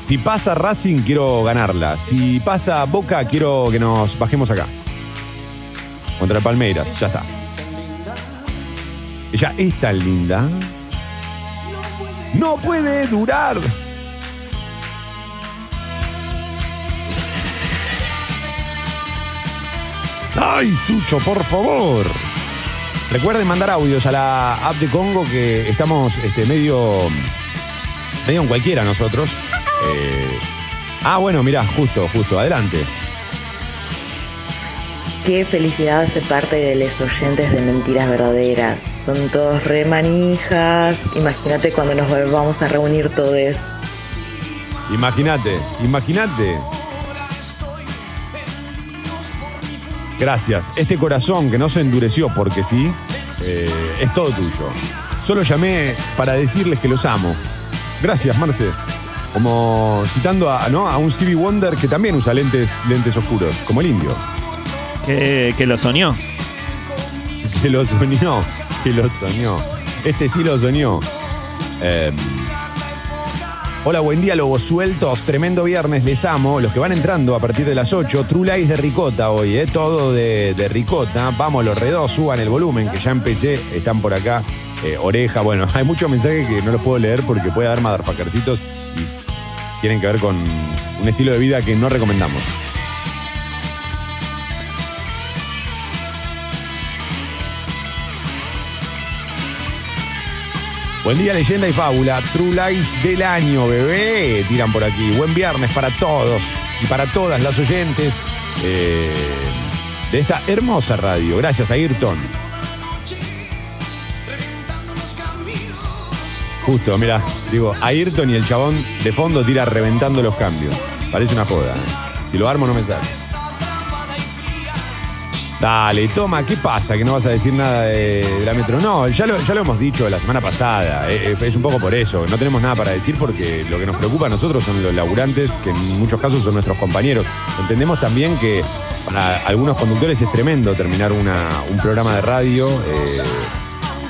Si pasa Racing, quiero ganarla. Si pasa Boca, quiero que nos bajemos acá. Contra el Palmeiras, ya está. Ella es tan linda. No puede durar. ¡Ay, Sucho, por favor! Recuerden mandar audios a la app de Congo que estamos este, medio, medio en cualquiera nosotros. Eh, ah, bueno, mirá, justo, justo, adelante. Qué felicidad ser parte de los oyentes de Mentiras Verdaderas. Son todos re manijas. Imagínate cuando nos vamos a reunir todos. Imagínate, imagínate. Gracias. Este corazón que no se endureció porque sí, eh, es todo tuyo. Solo llamé para decirles que los amo. Gracias, Marce. Como citando a, ¿no? a un Stevie Wonder que también usa lentes, lentes oscuros, como el indio. Que, que lo soñó. Que lo soñó, que lo soñó. Este sí lo soñó. Eh, hola, buen día, lobos sueltos. Tremendo viernes, les amo. Los que van entrando a partir de las 8, True Lies de Ricota hoy, ¿eh? Todo de, de Ricota. Vamos, los redos, suban el volumen, que ya empecé. Están por acá. Eh, oreja, bueno, hay muchos mensajes que no los puedo leer porque puede haber motherfuckercitos y tienen que ver con un estilo de vida que no recomendamos. Buen día, leyenda y fábula. True Lies del año, bebé. Tiran por aquí. Buen viernes para todos y para todas las oyentes eh, de esta hermosa radio. Gracias, Ayrton. Justo, mira, digo, Ayrton y el chabón de fondo tira reventando los cambios. Parece una joda. Si lo armo, no me sale. Dale, toma, ¿qué pasa? Que no vas a decir nada de, la metro. No, ya lo, ya lo hemos dicho la semana pasada. eh, eh, es un poco por eso. No tenemos nada para decir porque lo que nos preocupa a nosotros son los laburantes, que en muchos casos son nuestros compañeros. Entendemos también que para algunos conductores es tremendo terminar una- un programa de radio. eh,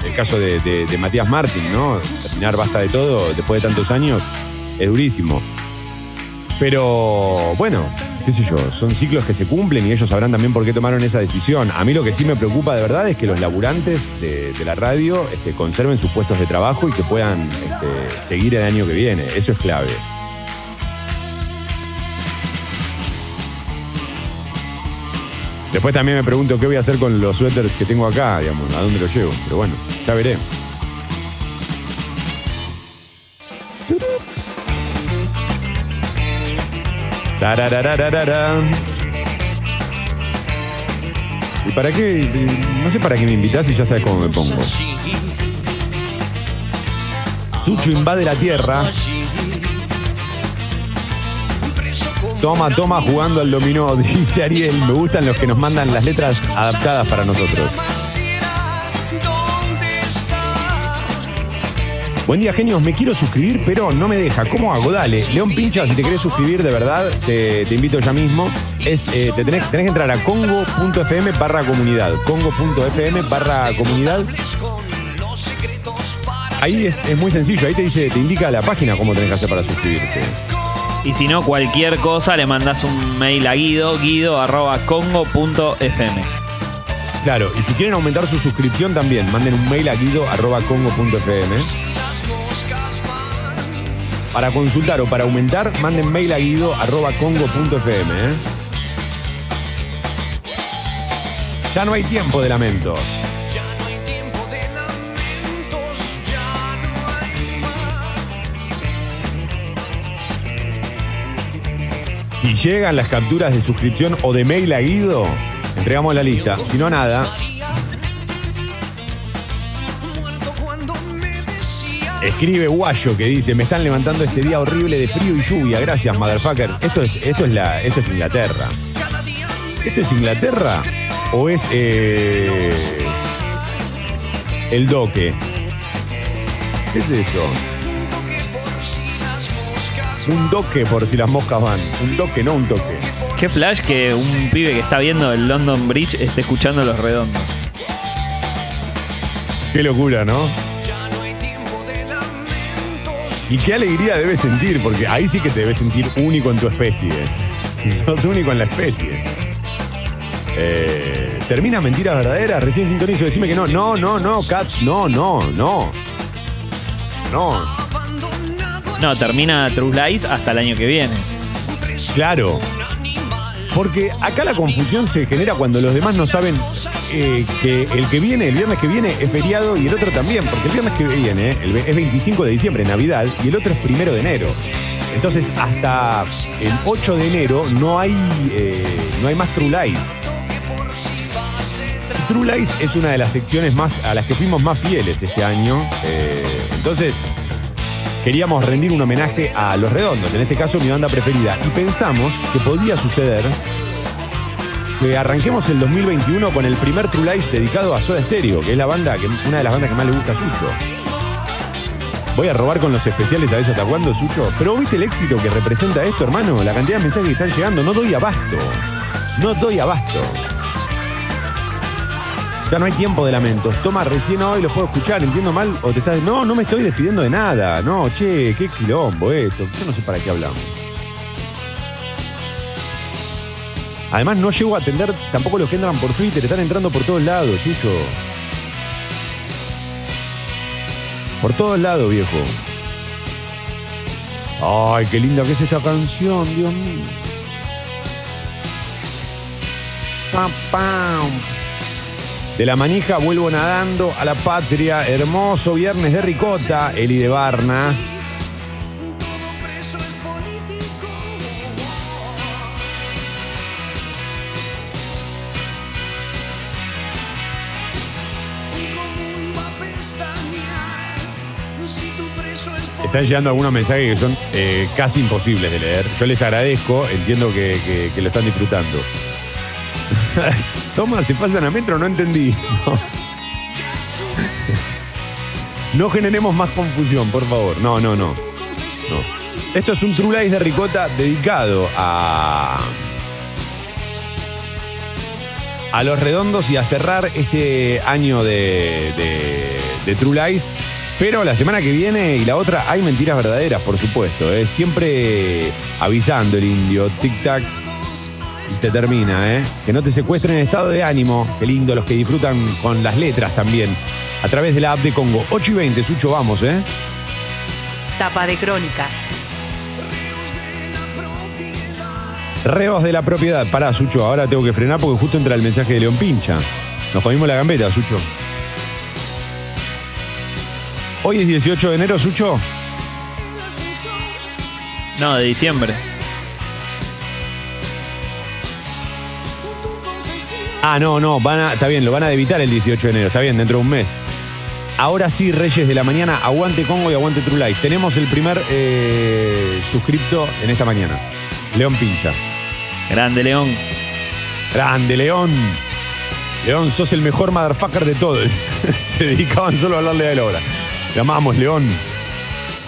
el caso de, de- de Matías Martín, ¿no? Terminar basta de todo después de tantos años es durísimo. Pero bueno, qué sé yo, son ciclos que se cumplen y ellos sabrán también por qué tomaron esa decisión. A mí lo que sí me preocupa de verdad es que los laburantes de, la radio este, conserven sus puestos de trabajo y que puedan este, seguir el año que viene. Eso es clave. Después también me pregunto qué voy a hacer con los suéteres que tengo acá, digamos, a dónde los llevo. Pero bueno, ya veré. ¿Y para qué? No sé para qué me invitas y ya sabes cómo me pongo. Sucho invade la tierra. Toma, toma jugando al dominó, dice Ariel. Me gustan los que nos mandan las letras adaptadas para nosotros. Buen día, genios. Me quiero suscribir, pero no me deja. ¿Cómo hago? Dale. León Pincha, si te querés suscribir de verdad, te, te invito ya mismo. Es, eh, te tenés, tenés que entrar a congo.fm barra comunidad. Congo.fm barra comunidad. Ahí es, es muy sencillo. Ahí te dice, te indica la página cómo tenés que hacer para suscribirte. Y si no, cualquier cosa le mandás un mail a Guido, guido arroba congo.fm. Claro, y si quieren aumentar su suscripción también, manden un mail a guido.congo.fm. Para consultar o para aumentar, manden mail a guido.congo.fm. ¿eh? Ya no hay tiempo de lamentos. Si llegan las capturas de suscripción o de mail a Guido, entregamos la lista. Si no, nada. Escribe Guayo que dice, me están levantando este día horrible de frío y lluvia. Gracias, motherfucker. Esto es, esto es, la, esto es Inglaterra. ¿Esto es Inglaterra o es eh, el doque? ¿Qué es esto? Un doque por si las moscas van. Un doque, no un toque. Qué flash que un pibe que está viendo el London Bridge esté escuchando los redondos. Qué locura, ¿no? Y qué alegría debes sentir, porque ahí sí que te debes sentir único en tu especie. Sos único en la especie. Eh, ¿Termina mentiras verdaderas? Recién sintonizo, decime que no. No, no, no, Kat, no, no, no. No. No, termina True Lies hasta el año que viene. Claro. Porque acá la confusión se genera cuando los demás no saben eh, que el que viene, el viernes que viene, es feriado y el otro también. Porque el viernes que viene el ve- es 25 de diciembre, Navidad, y el otro es primero de enero. Entonces, hasta el 8 de enero no hay, eh, no hay más True Lies. True Lies es una de las secciones más a las que fuimos más fieles este año. Eh, entonces, queríamos rendir un homenaje a Los Redondos, en este caso mi banda preferida. Y pensamos que podía suceder que arranquemos el 2021 con el primer True Lies dedicado a Soda Stereo, que es la banda que, una de las bandas que más le gusta a Sucho. Voy a robar con los especiales a veces hasta cuándo, Sucho. Pero ¿viste el éxito que representa esto, hermano? La cantidad de mensajes que están llegando. No doy abasto. No doy abasto. Ya no hay tiempo de lamentos. Toma, recién hoy los puedo escuchar. ¿Entiendo mal? ¿O te estás.? No, no me estoy despidiendo de nada. No, che, qué quilombo esto. Yo no sé para qué hablamos. Además, no llego a atender tampoco los que entran por Twitter. Están entrando por todos lados, Sucho. Por todos lados, viejo. Ay, qué linda que es esta canción, Dios mío. Pam, pam. De la manija vuelvo nadando a la patria. Hermoso viernes de ricota, Eli de Barna. Están llegando algunos mensajes que son eh, casi imposibles de leer. Yo les agradezco, entiendo que, lo están disfrutando. Toma, se pasan a metro, no entendí. No. Generemos más confusión, por favor. No, no, no. No. Esto es un True Lies de Ricota dedicado a. A los redondos y a cerrar este año de, de, de True Lies. Pero la semana que viene y la otra hay mentiras verdaderas, por supuesto. ¿eh? Siempre avisando el indio. Tic-tac. Y te termina, ¿eh? Que no te secuestren en estado de ánimo. Qué lindo los que disfrutan con las letras también. A través de la app de Congo. 8 y 20, Sucho, vamos, ¿eh? Tapa de crónica. Reos de la propiedad. Pará, Sucho, ahora tengo que frenar porque justo entra el mensaje de León Pincha. Nos comimos la gambeta, Sucho. Hoy es 18 de enero, Sucho. No, de diciembre. Ah, no, no, van a, está bien, lo van a evitar el 18 de enero, está bien, dentro de un mes. Ahora sí, Reyes de la Mañana, aguante Congo y aguante True Life. Tenemos el primer eh, suscripto en esta mañana. León Pincha. Grande León. Grande León. León, sos el mejor motherfucker de todo. Se dedicaban solo a hablarle a él ahora. Te amamos, León.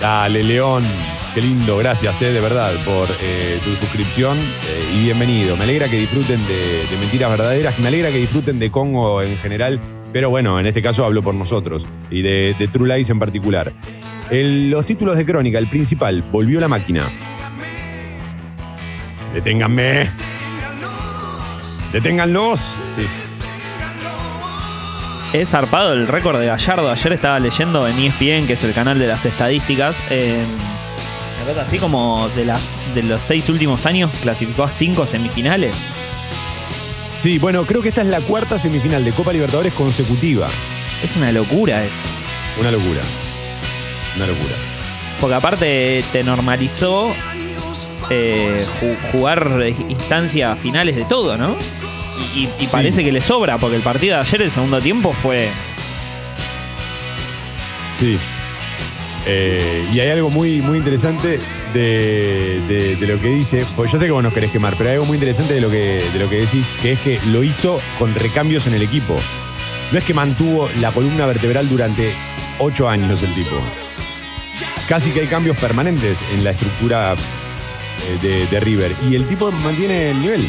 Dale, León. Qué lindo, gracias, eh, de verdad, por eh, tu suscripción eh, y bienvenido. Me alegra que disfruten de, Mentiras Verdaderas, me alegra que disfruten de Congo en general, pero bueno, en este caso hablo por nosotros y de, True Lies en particular. El- los títulos de crónica, el principal, volvió la máquina. Deténganme. Deténganlos. Sí. Es zarpado el récord de Gallardo. Ayer estaba leyendo en ESPN, que es el canal de las estadísticas. eh, así como de, las, de los seis últimos años clasificó a cinco semifinales. Sí, bueno, creo que esta es la cuarta semifinal de Copa Libertadores consecutiva. Es una locura eso. Una locura. Una locura. Porque aparte te normalizó eh, ju- jugar instancias finales de todo, ¿no? Y, y- parece que le sobra, porque el partido de ayer, el segundo tiempo, fue. Sí. Eh, y hay algo muy, muy interesante de, de- de lo que dice. Pues yo sé que vos nos querés quemar, pero hay algo muy interesante de lo, que, de lo que decís, que es que lo hizo con recambios en el equipo. No es que mantuvo la columna vertebral durante ocho años el tipo. Casi que hay cambios permanentes en la estructura eh, de, de River. Y el tipo mantiene el nivel.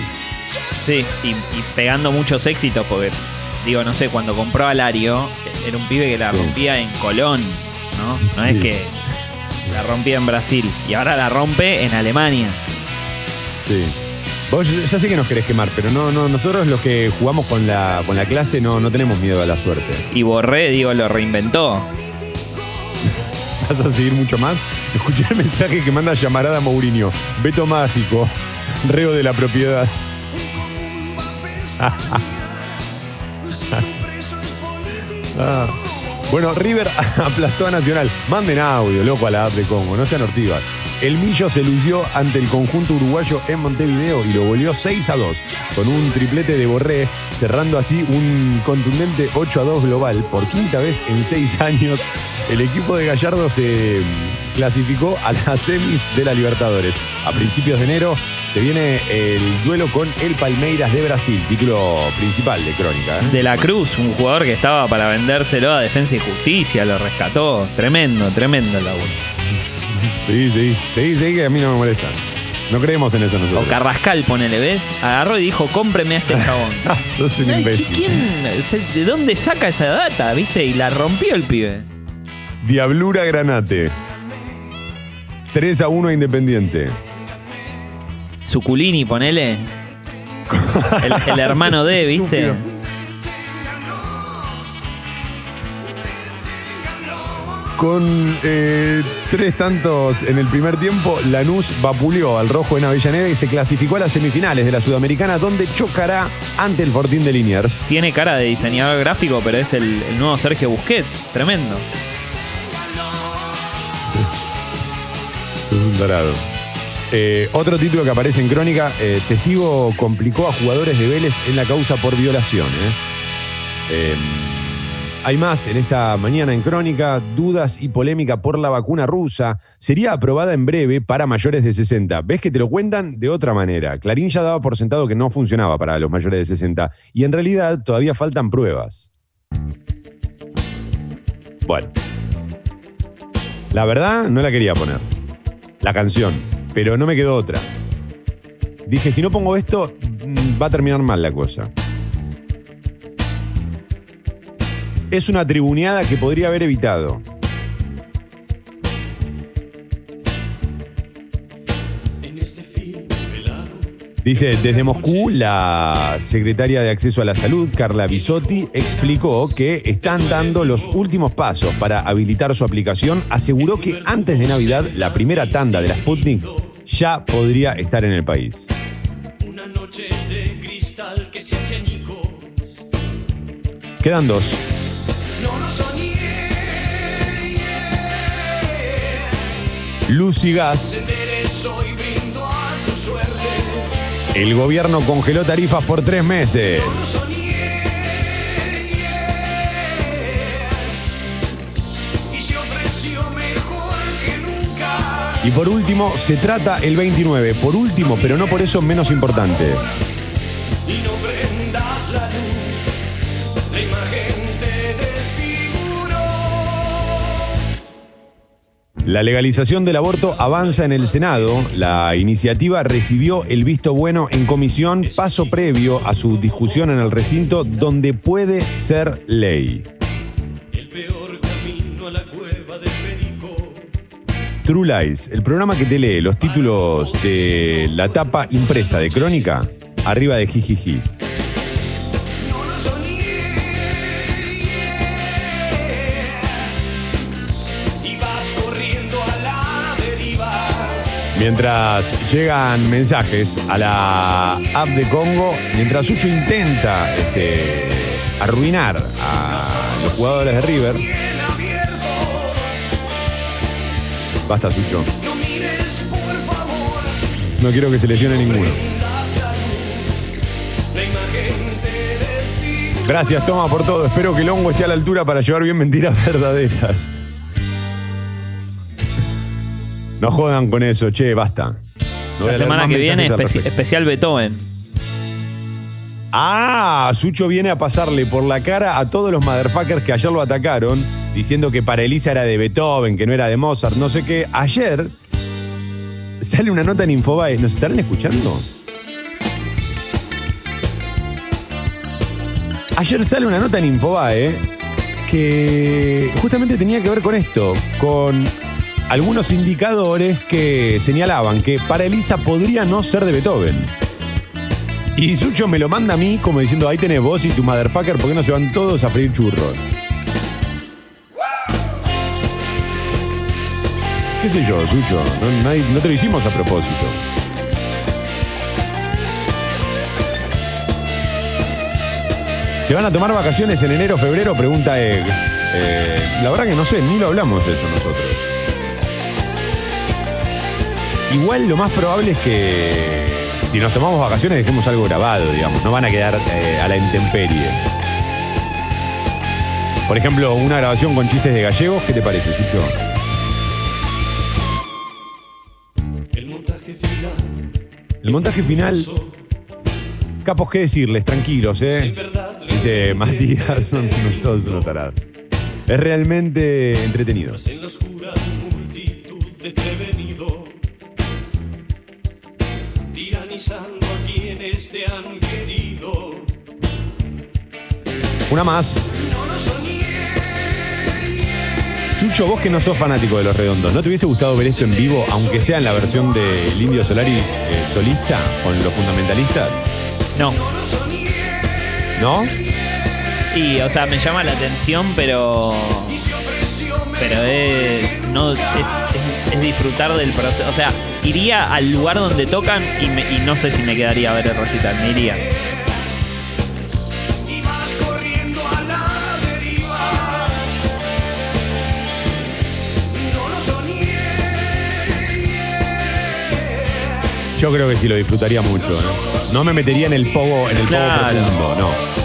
Sí, y, y pegando muchos éxitos, porque, digo, no sé, cuando compró a Lario, era un pibe que la rompía en Colón, ¿no? No es Sí. que la rompía en Brasil, y ahora la rompe en Alemania. Sí. Vos ya sé que nos querés quemar, pero no, no, nosotros los que jugamos con la, con la clase no, no tenemos miedo a la suerte. Y Borré, digo, lo reinventó. ¿Vas a seguir mucho más? Escuché el mensaje que manda llamarada Mourinho. Beto mágico, reo de la propiedad. Ah. Bueno, River aplastó a Nacional. Manden audio, loco, a la app de Congo, no sean ortivas. El Millo se lució ante el conjunto uruguayo en Montevideo y lo volvió 6 a 2, con un triplete de Borré, cerrando así un contundente 8 a 2 global. Por quinta vez en 6 años, el equipo de Gallardo se clasificó a las semis de la Libertadores. A principios de enero se viene el duelo con el Palmeiras de Brasil, título principal de Crónica. ¿eh? De la Cruz, un jugador que estaba para vendérselo a Defensa y Justicia, lo rescató. Tremendo, tremendo el laburo. Sí, sí, sí, sí, que a mí no me molesta. No creemos en eso O nosotros. Carrascal, ponele, ¿ves? Agarró y dijo, cómpreme a este chabón. Sos un imbécil. ¿Quién? ¿De dónde saca esa data, viste? Y la rompió el pibe. Diablura Granate. 3 a 1 Independiente. Suculini, ponele. El, el hermano de, ¿viste? Con eh, tres tantos en el primer tiempo, Lanús vapuleó al rojo en Avellaneda y se clasificó a las semifinales de la Sudamericana, donde chocará ante el Fortín de Liniers. Tiene cara de diseñador gráfico, pero es el, el nuevo Sergio Busquets. Tremendo. Sos un tarado. Eh, otro título que aparece en Crónica, eh, testigo complicó a jugadores de Vélez en la causa por violación. ¿eh? Hay más en esta mañana en Crónica, dudas y polémica por la vacuna rusa. Sería aprobada en breve para mayores de 60. ¿Ves que te lo cuentan de otra manera? Clarín ya daba por sentado que no funcionaba para los mayores de 60 y en realidad todavía faltan pruebas. Bueno. La verdad, no la quería poner. La canción. Pero no me quedó otra. Dije, si no pongo esto, mm, va a terminar mal la cosa. Es una tribuneada que podría haber evitado. Dice, desde Moscú, la secretaria de Acceso a la Salud, Carla Bisotti, explicó que están dando los últimos pasos para habilitar su aplicación. Aseguró que antes de Navidad, la primera tanda de la Sputnik ya podría estar en el país. Una noche Luz y gas. El gobierno congeló tarifas por tres meses. Y por último, se trata el 29. Por último, pero no por eso menos importante. La legalización del aborto avanza en el Senado. La iniciativa recibió el visto bueno en comisión, paso previo a su discusión en el recinto donde puede ser ley. True Lies, el programa que te lee los títulos de la tapa impresa de Crónica, arriba de Jijiji. Mientras llegan mensajes a la app de Congo, mientras Sucho intenta este, arruinar a los jugadores de River. Basta, Sucho. No quiero que se lesione ninguno. Gracias, Toma, por todo. Espero que el hongo esté a la altura para llevar bien mentiras verdaderas. No jodan con eso, che, basta. No La semana que viene, especial Beethoven. Ah, Sucho viene a pasarle por la cara a todos los motherfuckers que ayer lo atacaron, diciendo que para Elisa era de Beethoven, que no era de Mozart, no sé qué. Ayer sale una nota en Infobae. ¿Nos estarán escuchando? Ayer sale una nota en Infobae que justamente tenía que ver con esto, con algunos indicadores que señalaban que para Elisa podría no ser de Beethoven. Y Sucho me lo manda a mí como diciendo, ahí tenés vos y tu motherfucker, ¿por qué no se van todos a freír churros? ¿Qué sé yo, Sucho? No, te lo hicimos a propósito. ¿Se van a tomar vacaciones en enero, febrero? Pregunta Egg. Eh, la verdad que no sé, ni lo hablamos eso nosotros. Igual lo más probable es que si nos tomamos vacaciones dejemos algo grabado, digamos. No van a quedar eh, a la intemperie. Por ejemplo, una grabación con chistes de gallegos, ¿qué te parece, Sucho? El montaje final. Capos, ¿qué decirles? Tranquilos, ¿eh? Dice Matías, son todos unos tarados. Es realmente entretenido. En la oscura multitud desprevenido, tiranizando a quienes te han querido. Una más. Sucho, vos que no sos fanático de los redondos, ¿no te hubiese gustado ver esto en vivo, aunque sea en la versión del Indio Solari eh, solista, con los fundamentalistas? No. ¿No? Y, o sea, me llama la atención, pero. Pero es. No, es, es- es disfrutar del proceso. O sea, iría al lugar donde tocan y, me- y no sé si me quedaría a ver el recital. Me iría. Y vas corriendo a la deriva. No lo soñé. Yo creo que sí lo disfrutaría mucho, ¿eh? No me metería en el pogo, en el pogo Claro. profundo, no.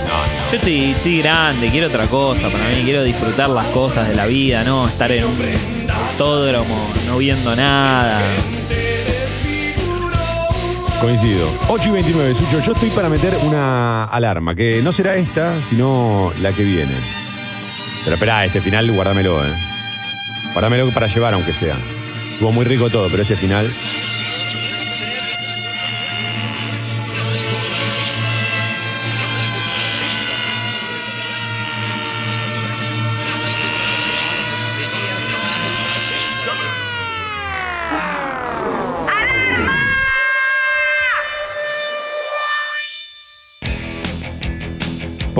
Yo estoy, estoy grande, quiero otra cosa para mí, quiero disfrutar las cosas de la vida, no estar en un autódromo, no viendo nada. Coincido. 8 y 29, Sucho. Yo estoy para meter una alarma, que no será esta, sino la que viene. Pero espera, este final guárdamelo, ¿eh? Guárdamelo para llevar, aunque sea. Estuvo muy rico todo, pero este final.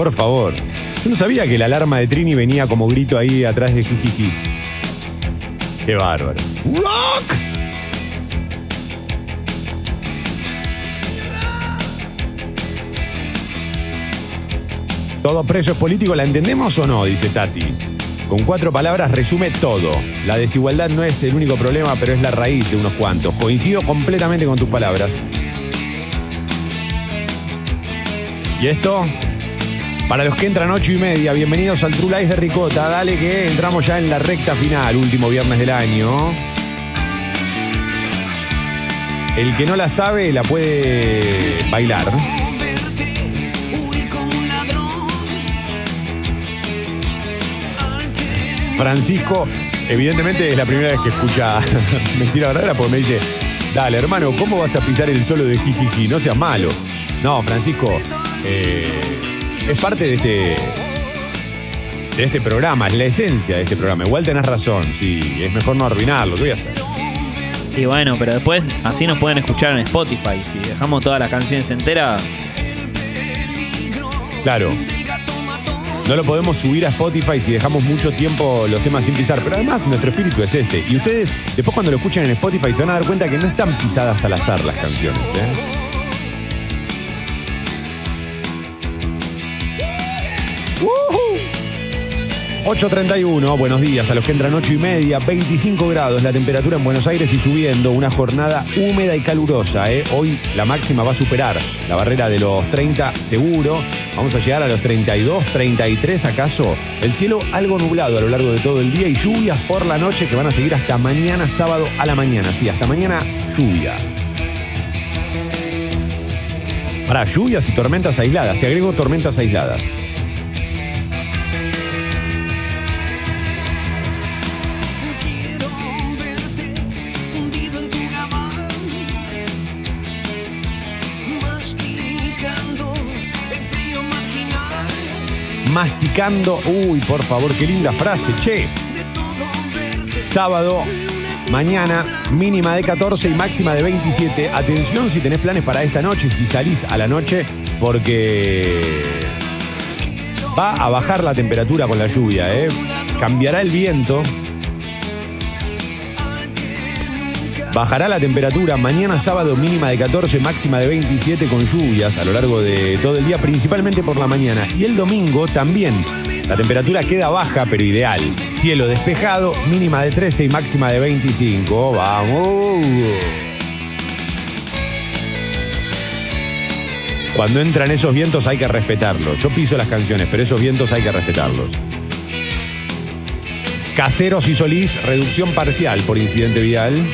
Por favor. Yo no sabía que la alarma de Trini venía como grito ahí atrás de Jijiji. Qué bárbaro. ¡Rock! Todo preso es político, ¿la entendemos o no? Dice Tati. Con cuatro palabras resume todo. La desigualdad no es el único problema, pero es la raíz de unos cuantos. Coincido completamente con tus palabras. ¿Y esto? Para los que entran ocho y media, bienvenidos al True Life de Ricota. Dale que entramos ya en la recta final, último viernes del año. El que no la sabe la puede bailar. Francisco Evidentemente es la primera vez que escucha Mentira Verdadera porque me dice, dale hermano, ¿cómo vas a pisar el solo de Jijiji? No seas malo. No, Francisco, eh, es parte de este, de este programa, es la esencia de este programa. Igual tenés razón, sí, es mejor no arruinarlo, ¿qué voy a hacer? Y bueno, pero después así nos pueden escuchar en Spotify. Si dejamos todas las canciones enteras, Claro. No lo podemos subir a Spotify si dejamos mucho tiempo los temas sin pisar. Pero además nuestro espíritu es ese. Y ustedes, después cuando lo escuchen en Spotify, se van a dar cuenta que no están pisadas al azar las canciones. ¿eh? 8.31, buenos días a los que entran 8 y media, 25 grados la temperatura en Buenos Aires y subiendo, una jornada húmeda y calurosa. ¿eh? Hoy la máxima va a superar la barrera de los 30 seguro, vamos a llegar a los 32, 33 acaso. El cielo algo nublado a lo largo de todo el día y lluvias por la noche que van a seguir hasta mañana sábado a la mañana. Sí, hasta mañana lluvia. Para lluvias y tormentas aisladas, te agrego tormentas aisladas. Masticando. Uy, por favor, qué linda frase, che. Sábado, mañana, mínima de 14 y máxima de 27. Atención si tenés planes para esta noche, si salís a la noche, porque va a bajar la temperatura con la lluvia, ¿eh? Cambiará el viento. Bajará la temperatura mañana sábado mínima de 14, máxima de 27 con lluvias a lo largo de todo el día, principalmente por la mañana. Y el domingo también. La temperatura queda baja pero ideal. Cielo despejado, mínima de 13 y máxima de 25. Vamos. Cuando entran esos vientos hay que respetarlos. Yo piso las canciones, pero esos vientos hay que respetarlos. Caseros y Solís, reducción parcial por incidente vial.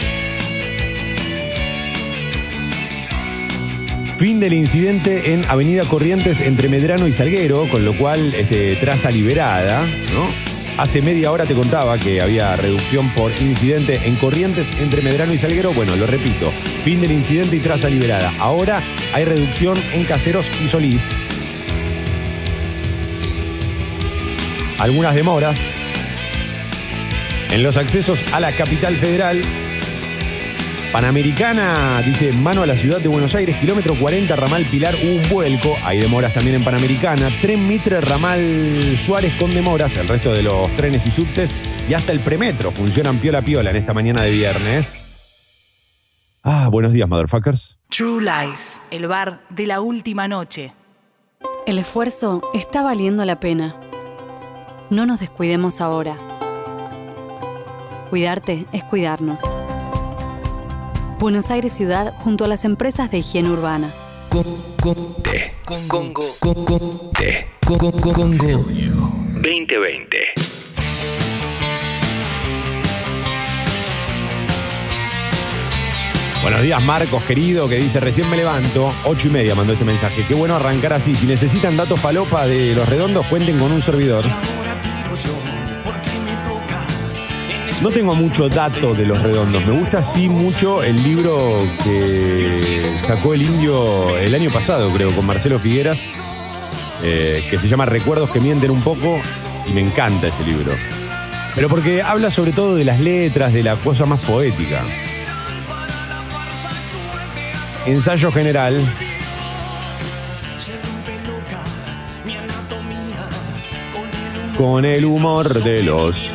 Fin del incidente en Avenida Corrientes entre Medrano y Salguero, con lo cual este, traza liberada, ¿no? Hace media hora te contaba que había reducción por incidente en Corrientes entre Medrano y Salguero. Bueno, lo repito, fin del incidente y traza liberada. Ahora hay reducción en Caseros y Solís. Algunas demoras en los accesos a la capital federal. Panamericana, dice, mano a la ciudad de Buenos Aires, kilómetro 40, ramal Pilar, un vuelco. Hay demoras también en Panamericana. Tren Mitre, ramal Suárez con demoras. El resto de los trenes y subtes y hasta el premetro funcionan piola piola en esta mañana de viernes. Ah, buenos días, motherfuckers. True Lies, el bar de la última noche. El esfuerzo está valiendo la pena. No nos descuidemos ahora. Cuidarte es cuidarnos. Buenos Aires Ciudad junto a las empresas de higiene urbana. Congo. Conte. Congo. 2020. Buenos días, Marcos, querido, que dice, recién me levanto, ocho y media mandó este mensaje. Qué bueno arrancar así. Si necesitan datos falopa de los redondos, cuenten con un servidor. No tengo mucho dato de los redondos. Me gusta sí mucho el libro que sacó el indio el año pasado, creo, con Marcelo Figueras, eh, que se llama Recuerdos que mienten un poco, y me encanta ese libro. Pero porque habla sobre todo de las letras, de la cosa más poética. Ensayo general. Con el humor de los.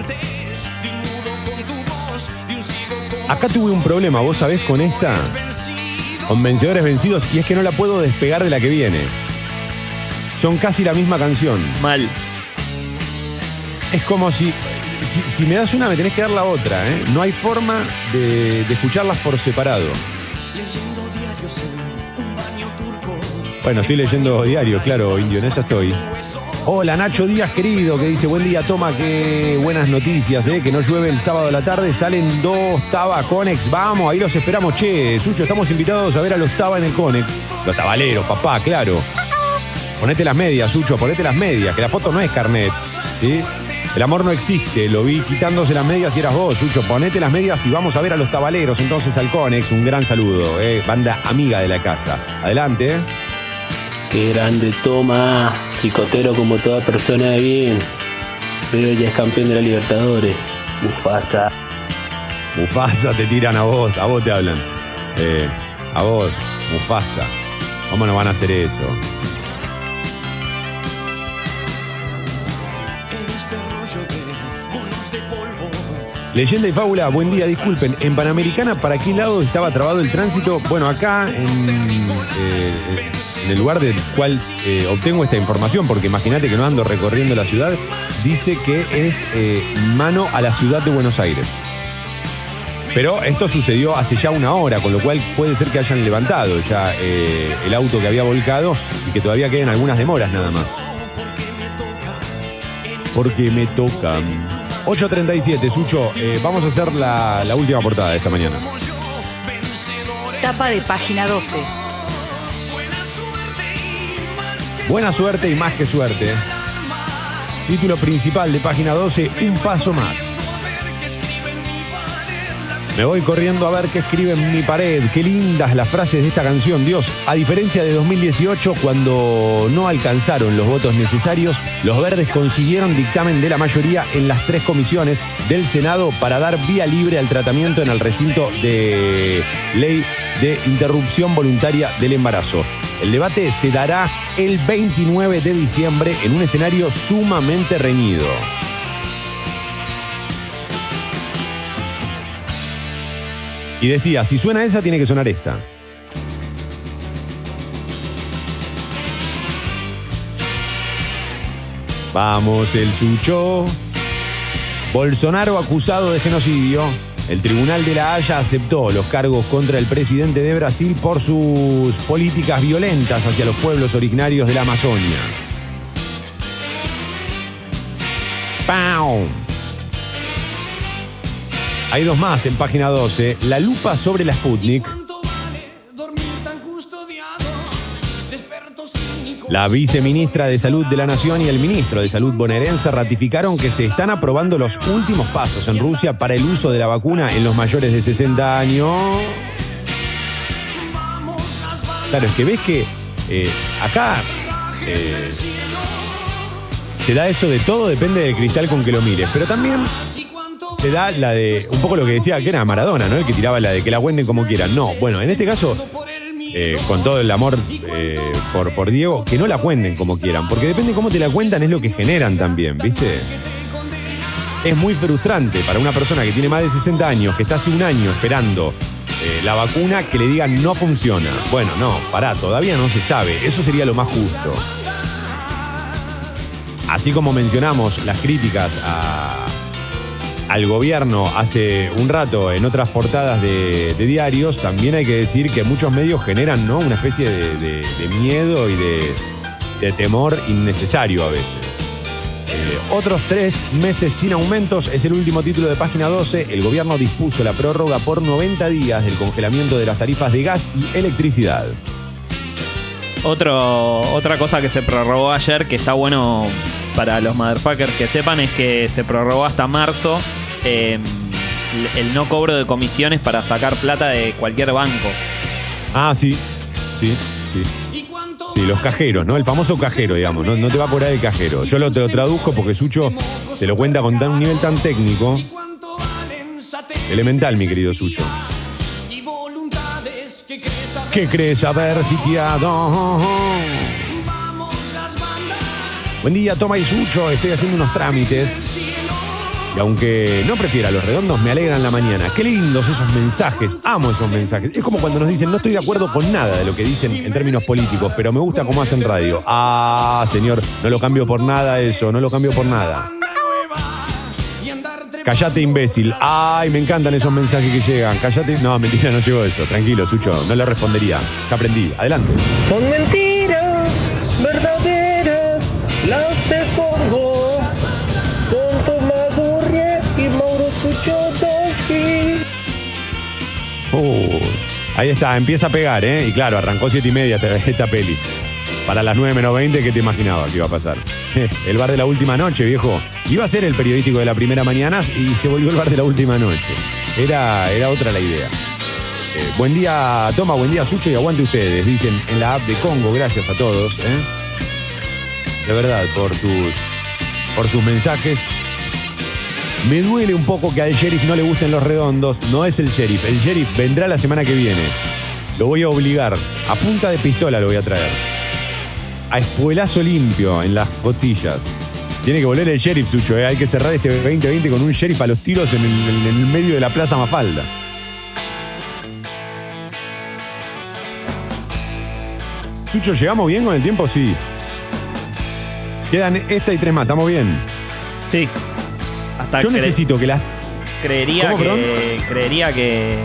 Acá tuve un problema, vos sabés, con esta. Con vencedores vencidos, y es que no la puedo despegar de la que viene. Son casi la misma canción. Mal. Es como si, si. si me das una, me tenés que dar la otra, ¿eh? No hay forma de, de escucharlas por separado. Bueno, estoy leyendo diario, claro, indio, en esa estoy. Hola Nacho Díaz, querido, que dice, buen día, toma, qué buenas noticias, ¿eh? que no llueve el sábado a la tarde, salen dos Taba Conex, vamos, ahí los esperamos, che, Sucho, estamos invitados a ver a los Taba en el Conex. Los tabaleros, papá, claro. Ponete las medias, Sucho, ponete las medias, que la foto no es carnet, ¿sí? El amor no existe, lo vi quitándose las medias y eras vos, Sucho. Ponete las medias y vamos a ver a los tabaleros entonces al Conex. Un gran saludo, eh, banda amiga de la casa. Adelante. eh. Qué grande toma, psicotero como toda persona de bien. Pero ya es campeón de la Libertadores. Mufasa. Mufasa te tiran a vos, a vos te hablan. Eh, a vos, Mufasa. ¿Cómo no van a hacer eso? Leyenda y fábula, buen día, disculpen. En Panamericana, ¿para qué lado estaba trabado el tránsito? Bueno, acá, en, eh, en el lugar del cual eh, obtengo esta información, porque imagínate que no ando recorriendo la ciudad, dice que es eh, mano a la ciudad de Buenos Aires. Pero esto sucedió hace ya una hora, con lo cual puede ser que hayan levantado ya eh, el auto que había volcado y que todavía queden algunas demoras nada más. Porque me tocan. 8.37, Sucho, vamos a hacer la, la última portada de esta mañana. Tapa de página 12. Buena suerte y más que suerte. Título principal de página 12, Un paso más. Me voy corriendo a ver qué escribe en mi pared. Qué lindas las frases de esta canción. Dios, a diferencia de 2018, cuando no alcanzaron los votos necesarios, los verdes consiguieron dictamen de la mayoría en las tres comisiones del Senado para dar vía libre al tratamiento en el recinto de ley de interrupción voluntaria del embarazo. El debate se dará el 29 de diciembre en un escenario sumamente reñido. Y decía, si suena esa, tiene que sonar esta. Vamos, el Sucho. Bolsonaro acusado de genocidio. El Tribunal de la Haya aceptó los cargos contra el presidente de Brasil por sus políticas violentas hacia los pueblos originarios de la Amazonia. ¡Pau! Hay dos más en página 12. La lupa sobre la Sputnik. La viceministra de Salud de la Nación y el ministro de Salud bonaerense ratificaron que se están aprobando los últimos pasos en Rusia para el uso de la vacuna en los mayores de 60 años. Claro, es que ves que eh, acá eh, te da eso de todo, depende del cristal con que lo mires. Pero también te da la de, un poco lo que decía que era Maradona, ¿no? El que tiraba la de que la cuenten como quieran. No, bueno, en este caso, eh, con todo el amor eh, por, por Diego, que no la cuenten como quieran, porque depende cómo te la cuentan, es lo que generan también, ¿viste? Es muy frustrante para una persona que tiene más de 60 años, que está hace un año esperando eh, la vacuna, que le digan no funciona. Bueno, no, pará, todavía no se sabe. Eso sería lo más justo. Así como mencionamos las críticas a- al gobierno hace un rato en otras portadas de, diarios, también hay que decir que muchos medios generan ¿no? una especie de, miedo y de, de temor innecesario a veces. Eh, otros tres meses sin aumentos es el último título de página 12. El gobierno dispuso la prórroga por 90 días del congelamiento de las tarifas de gas y electricidad. Otro, otra cosa que se prorrogó ayer, que está bueno para los motherfuckers que sepan, es que se prorrogó hasta marzo eh, el no cobro de comisiones para sacar plata de cualquier banco. Ah, sí, sí, sí. Sí, los cajeros, ¿no? El famoso cajero, digamos. No, no te va a cobrar el cajero. Yo lo, te lo traduzco porque Sucho te lo cuenta con tan, un nivel tan técnico. Elemental, mi querido Sucho. ¿Qué crees haber sitiado? Buen día, Toma y Sucho. Estoy haciendo unos trámites. Aunque no prefiera los redondos, me alegran la mañana. Qué lindos esos mensajes. Amo esos mensajes. Es como cuando nos dicen, no estoy de acuerdo con nada de lo que dicen en términos políticos, pero me gusta cómo hacen radio. Ah, señor, no lo cambio por nada eso, no lo cambio por nada. Callate, imbécil. Ay, me encantan esos mensajes que llegan. Callate. No, mentira, no llegó eso. Tranquilo, Sucho, no le respondería. Ya aprendí. Adelante. Son mentiras verdaderas, Ahí está, empieza a pegar, ¿eh? Y claro, arrancó siete y media esta, peli. Para las 9 menos 20, ¿qué te imaginabas que iba a pasar? El bar de la última noche, viejo. Iba a ser el periodístico de la primera mañana y se volvió el bar de la última noche. Era, era otra la idea. Eh, buen día, Toma, buen día, Sucho, y aguante ustedes, dicen en la app de Congo. Gracias a todos. ¿eh? De verdad, por sus, por sus mensajes. Me duele un poco que al sheriff no le gusten los redondos. No es el sheriff. El sheriff vendrá la semana que viene. Lo voy a obligar. A punta de pistola lo voy a traer. A espuelazo limpio en las costillas. Tiene que volver el sheriff, Sucho. ¿eh? Hay que cerrar este 2020 con un sheriff a los tiros en el, en el medio de la Plaza Mafalda. Sucho, ¿llegamos bien con el tiempo? Sí. Quedan esta y tres más. ¿Estamos bien? Sí. Hasta Yo cre- necesito que las Creería ¿Cómo, perdón? que. Creería que.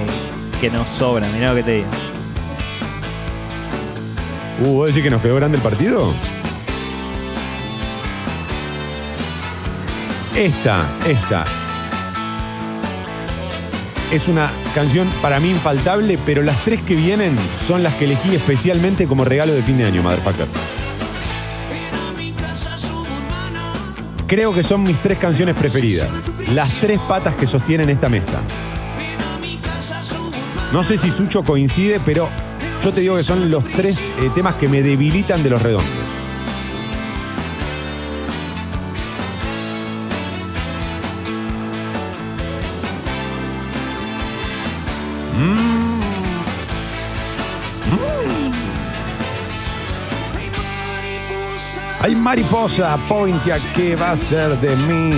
que nos sobra, mirá lo que te digo. Uh, ¿vos decís que nos quedó grande el partido? Esta, esta. Es una canción para mí infaltable, pero las tres que vienen son las que elegí especialmente como regalo de fin de año, motherfucker. Creo que son mis tres canciones preferidas. Las tres patas que sostienen esta mesa. No sé si Sucho coincide, pero yo te digo que son los tres eh, temas que me debilitan de los redondos. Mariposa, pointe a qué va a ser de mí.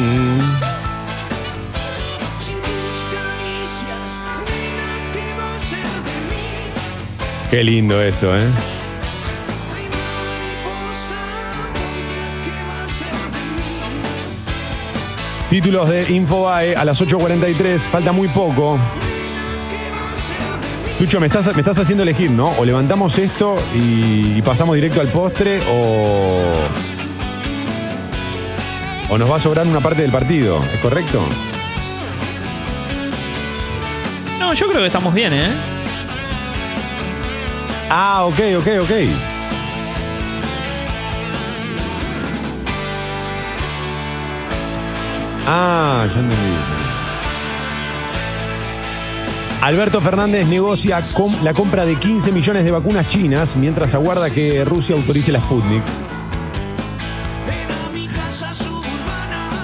Qué lindo eso, ¿eh? Títulos de Infobae a las 8.43, falta muy poco. Tucho, me estás, me estás haciendo elegir, ¿no? O levantamos esto y pasamos directo al postre o... O nos va a sobrar una parte del partido, ¿es correcto? No, yo creo que estamos bien, ¿eh? Ah, ok, ok, ok. Ah, ya entendí. Alberto Fernández negocia com- la compra de 15 millones de vacunas chinas mientras aguarda que Rusia autorice la Sputnik.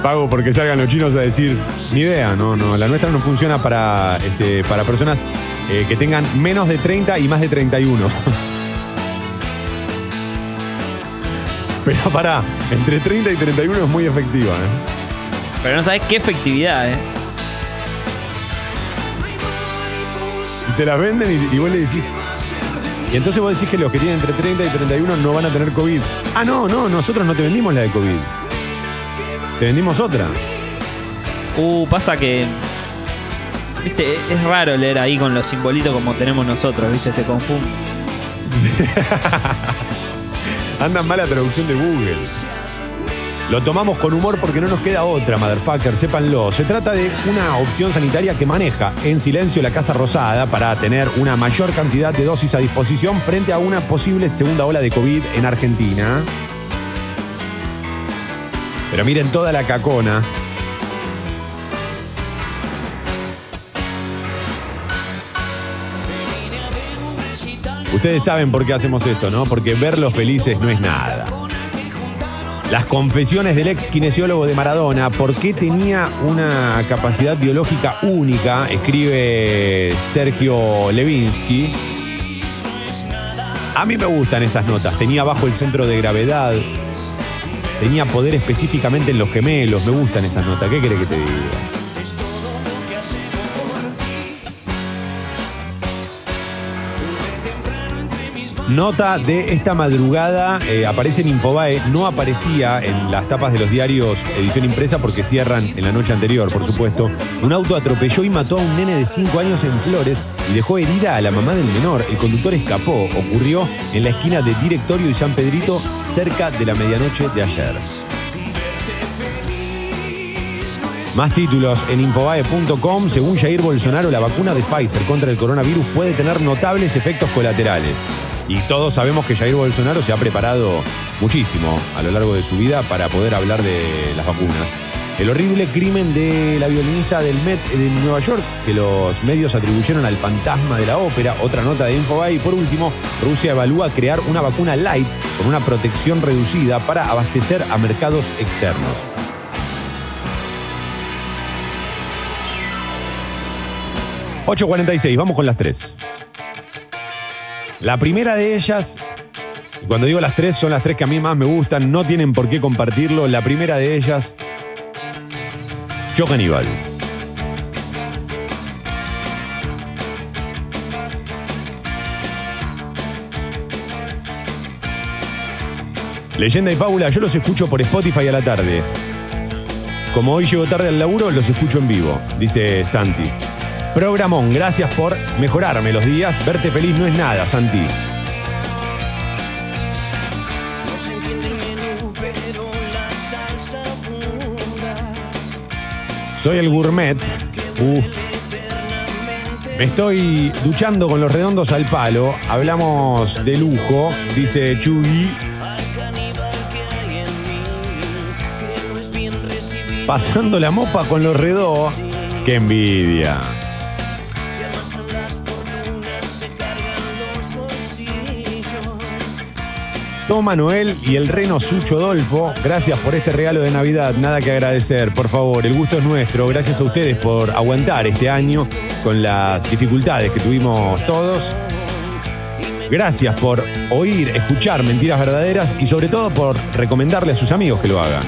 Pago porque salgan los chinos a decir, ni idea, no, no, la nuestra no funciona para, este, para personas eh, que tengan menos de 30 y más de 31. Pero pará, entre 30 y 31 es muy efectiva, ¿eh? Pero no sabes qué efectividad, ¿eh? Y te la venden y, y vos le decís. Y entonces vos decís que los que tienen entre 30 y 31 no van a tener COVID. Ah, no, no, nosotros no te vendimos la de COVID. Te vendimos otra. Uh, pasa que. Viste, es raro leer ahí con los simbolitos como tenemos nosotros, viste, se confunde. Anda mal la traducción de Google. Lo tomamos con humor porque no nos queda otra, motherfucker, sépanlo. Se trata de una opción sanitaria que maneja en silencio la Casa Rosada para tener una mayor cantidad de dosis a disposición frente a una posible segunda ola de COVID en Argentina. Pero miren toda la cacona. Ustedes saben por qué hacemos esto, ¿no? Porque verlos felices no es nada. Las confesiones del ex kinesiólogo de Maradona, por qué tenía una capacidad biológica única, escribe Sergio Levinsky. A mí me gustan esas notas. Tenía bajo el centro de gravedad. Tenía poder específicamente en los gemelos. Me gustan esas notas. ¿Qué querés que te diga? Nota de esta madrugada, eh, aparece en Infobae, no aparecía en las tapas de los diarios edición impresa porque cierran en la noche anterior, por supuesto. Un auto atropelló y mató a un nene de 5 años en Flores y dejó herida a la mamá del menor. El conductor escapó. Ocurrió en la esquina de Directorio y San Pedrito, cerca de la medianoche de ayer. Más títulos en infobae.com. Según Jair Bolsonaro, la vacuna de Pfizer contra el coronavirus puede tener notables efectos colaterales. Y todos sabemos que Jair Bolsonaro se ha preparado muchísimo a lo largo de su vida para poder hablar de las vacunas. El horrible crimen de la violinista del Met de Nueva York, que los medios atribuyeron al fantasma de la ópera, otra nota de Infobay. Y por último, Rusia evalúa crear una vacuna light con una protección reducida para abastecer a mercados externos. ...8.46, vamos con las tres. La primera de ellas, cuando digo las tres, son las tres que a mí más me gustan, no tienen por qué compartirlo. La primera de ellas, Yo Caníbal. Leyenda y fábula, yo los escucho por Spotify a la tarde. Como hoy llego tarde al laburo, los escucho en vivo, dice Santi. Programón, gracias por mejorarme los días. Verte feliz no es nada, Santi. Soy el gourmet. Uf. Me estoy duchando con los redondos al palo. Hablamos de lujo, dice Chuy. Pasando la mopa con los redos. ¡Qué envidia! Don Manuel y el reno Sucho Dolfo, gracias por este regalo de Navidad. Nada que agradecer, por favor, el gusto es nuestro. Gracias a ustedes por aguantar este año con las dificultades que tuvimos todos. Gracias por oír, escuchar mentiras verdaderas y sobre todo por recomendarle a sus amigos que lo hagan.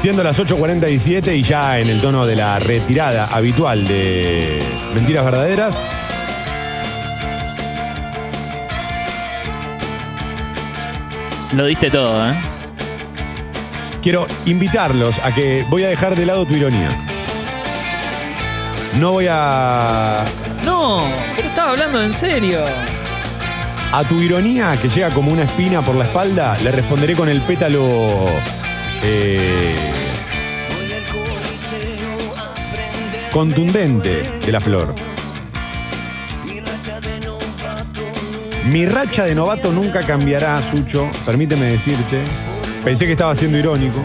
Siendo las 8.47 y ya en el tono de la retirada habitual de Mentiras Verdaderas, Lo diste todo, ¿eh? quiero invitarlos a que voy a dejar de lado tu ironía. No voy a. No, pero estaba hablando en serio. A tu ironía que llega como una espina por la espalda, le responderé con el pétalo. eh, contundente de la flor. Mi racha de novato nunca cambiará, Sucho. Permíteme decirte. Pensé que estaba siendo irónico.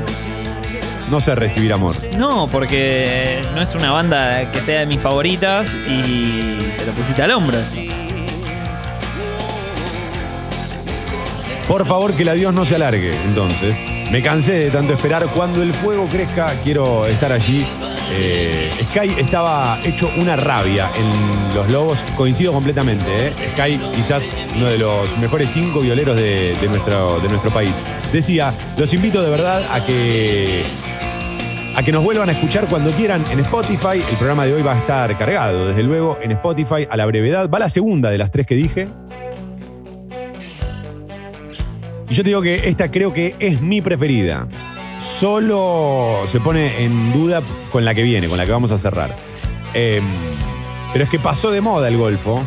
No sé recibir amor. No, porque no es una banda que sea de mis favoritas y te lo pusiste al hombro. Por favor, que la Dios no se alargue. Entonces, me cansé de tanto esperar. Cuando el fuego crezca, quiero estar allí. Eh, Sky estaba hecho una rabia en los Lobos. Coincido completamente. ¿eh? Sky, quizás uno de los mejores cinco violeros de, nuestro, de nuestro país. Decía, los invito de verdad a que a que nos vuelvan a escuchar cuando quieran en Spotify. El programa de hoy va a estar cargado, desde luego, en Spotify a la brevedad. Va la segunda de las tres que dije. Y yo te digo que esta creo que es mi preferida. Solo se pone en duda con la que viene, con la que vamos a cerrar. Em, pero es que pasó de moda el golfo.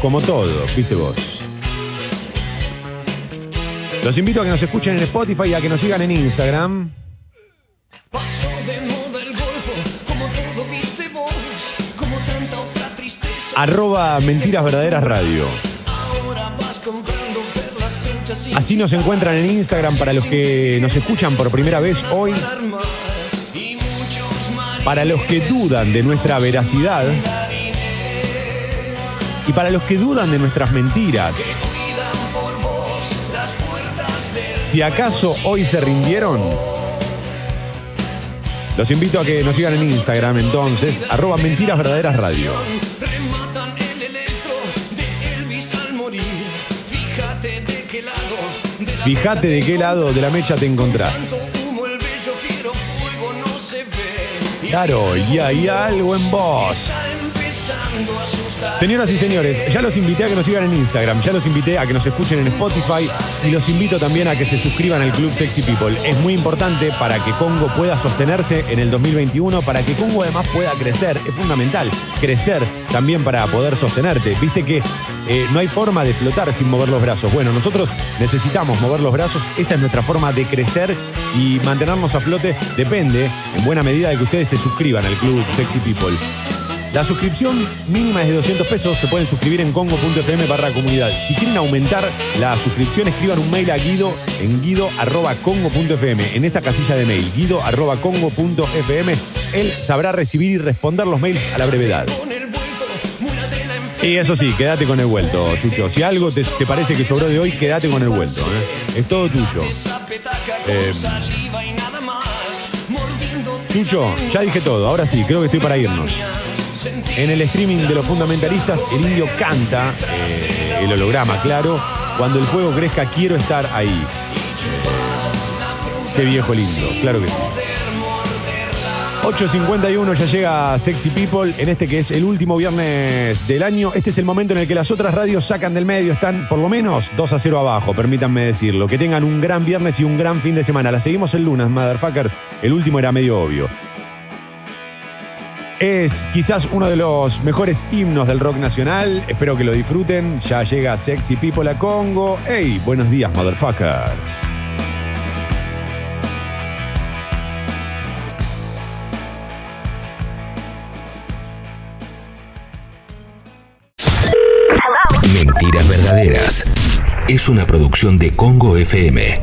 Como todo, viste vos. Los invito a que nos escuchen en Spotify y a que nos sigan en Instagram. Pasó de moda el golfo, como todo viste vos, como tanta otra tristeza. Arroba Mentiras Verdaderas Radio. Así nos encuentran en Instagram para los que nos escuchan por primera vez hoy. Para los que dudan de nuestra veracidad. Y para los que dudan de nuestras mentiras. Si acaso hoy se rindieron, los invito a que nos sigan en Instagram entonces, arroba Mentiras Verdaderas Radio. Fíjate de qué lado de la mecha te encontrás. Claro, y hay algo en vos. Señoras y señores, ya los invité a que nos sigan en Instagram, ya los invité a que nos escuchen en Spotify y los invito también a que se suscriban al Club Sexy People. Es muy importante para que Congo pueda sostenerse en el 2021, para que Congo además pueda crecer. Es fundamental crecer también para poder sostenerte. Viste que eh, no hay forma de flotar sin mover los brazos. Bueno, nosotros necesitamos mover los brazos, esa es nuestra forma de crecer y mantenernos a flote. Depende, en buena medida, de que ustedes se suscriban al Club Sexy People. La suscripción mínima es de 200 pesos. Se pueden suscribir en congo.fm barra comunidad. Si quieren aumentar la suscripción, escriban un mail a guido en guido.congo.fm. En esa casilla de mail, guido.congo.fm, él sabrá recibir y responder los mails a la brevedad. Y eso sí, quédate con el vuelto, Sucho. Si algo te, parece que sobró de hoy, quédate con el vuelto. ¿eh? Es todo tuyo. Eh, Sucho, ya dije todo. Ahora sí, creo que estoy para irnos. En el streaming de los fundamentalistas, el indio canta, eh, el holograma, claro. Cuando el fuego crezca, quiero estar ahí. Qué viejo lindo, claro que sí. 8.51 ya llega Sexy People en este que es el último viernes del año. Este es el momento en el que las otras radios sacan del medio, están por lo menos 2 a 0 abajo, permítanme decirlo. Que tengan un gran viernes y un gran fin de semana. La seguimos el lunes, motherfuckers. El último era medio obvio. Es quizás uno de los mejores himnos del rock nacional. Espero que lo disfruten. Ya llega Sexy People a Congo. ¡Hey! Buenos días, motherfuckers. Mentiras verdaderas. Es una producción de Congo FM.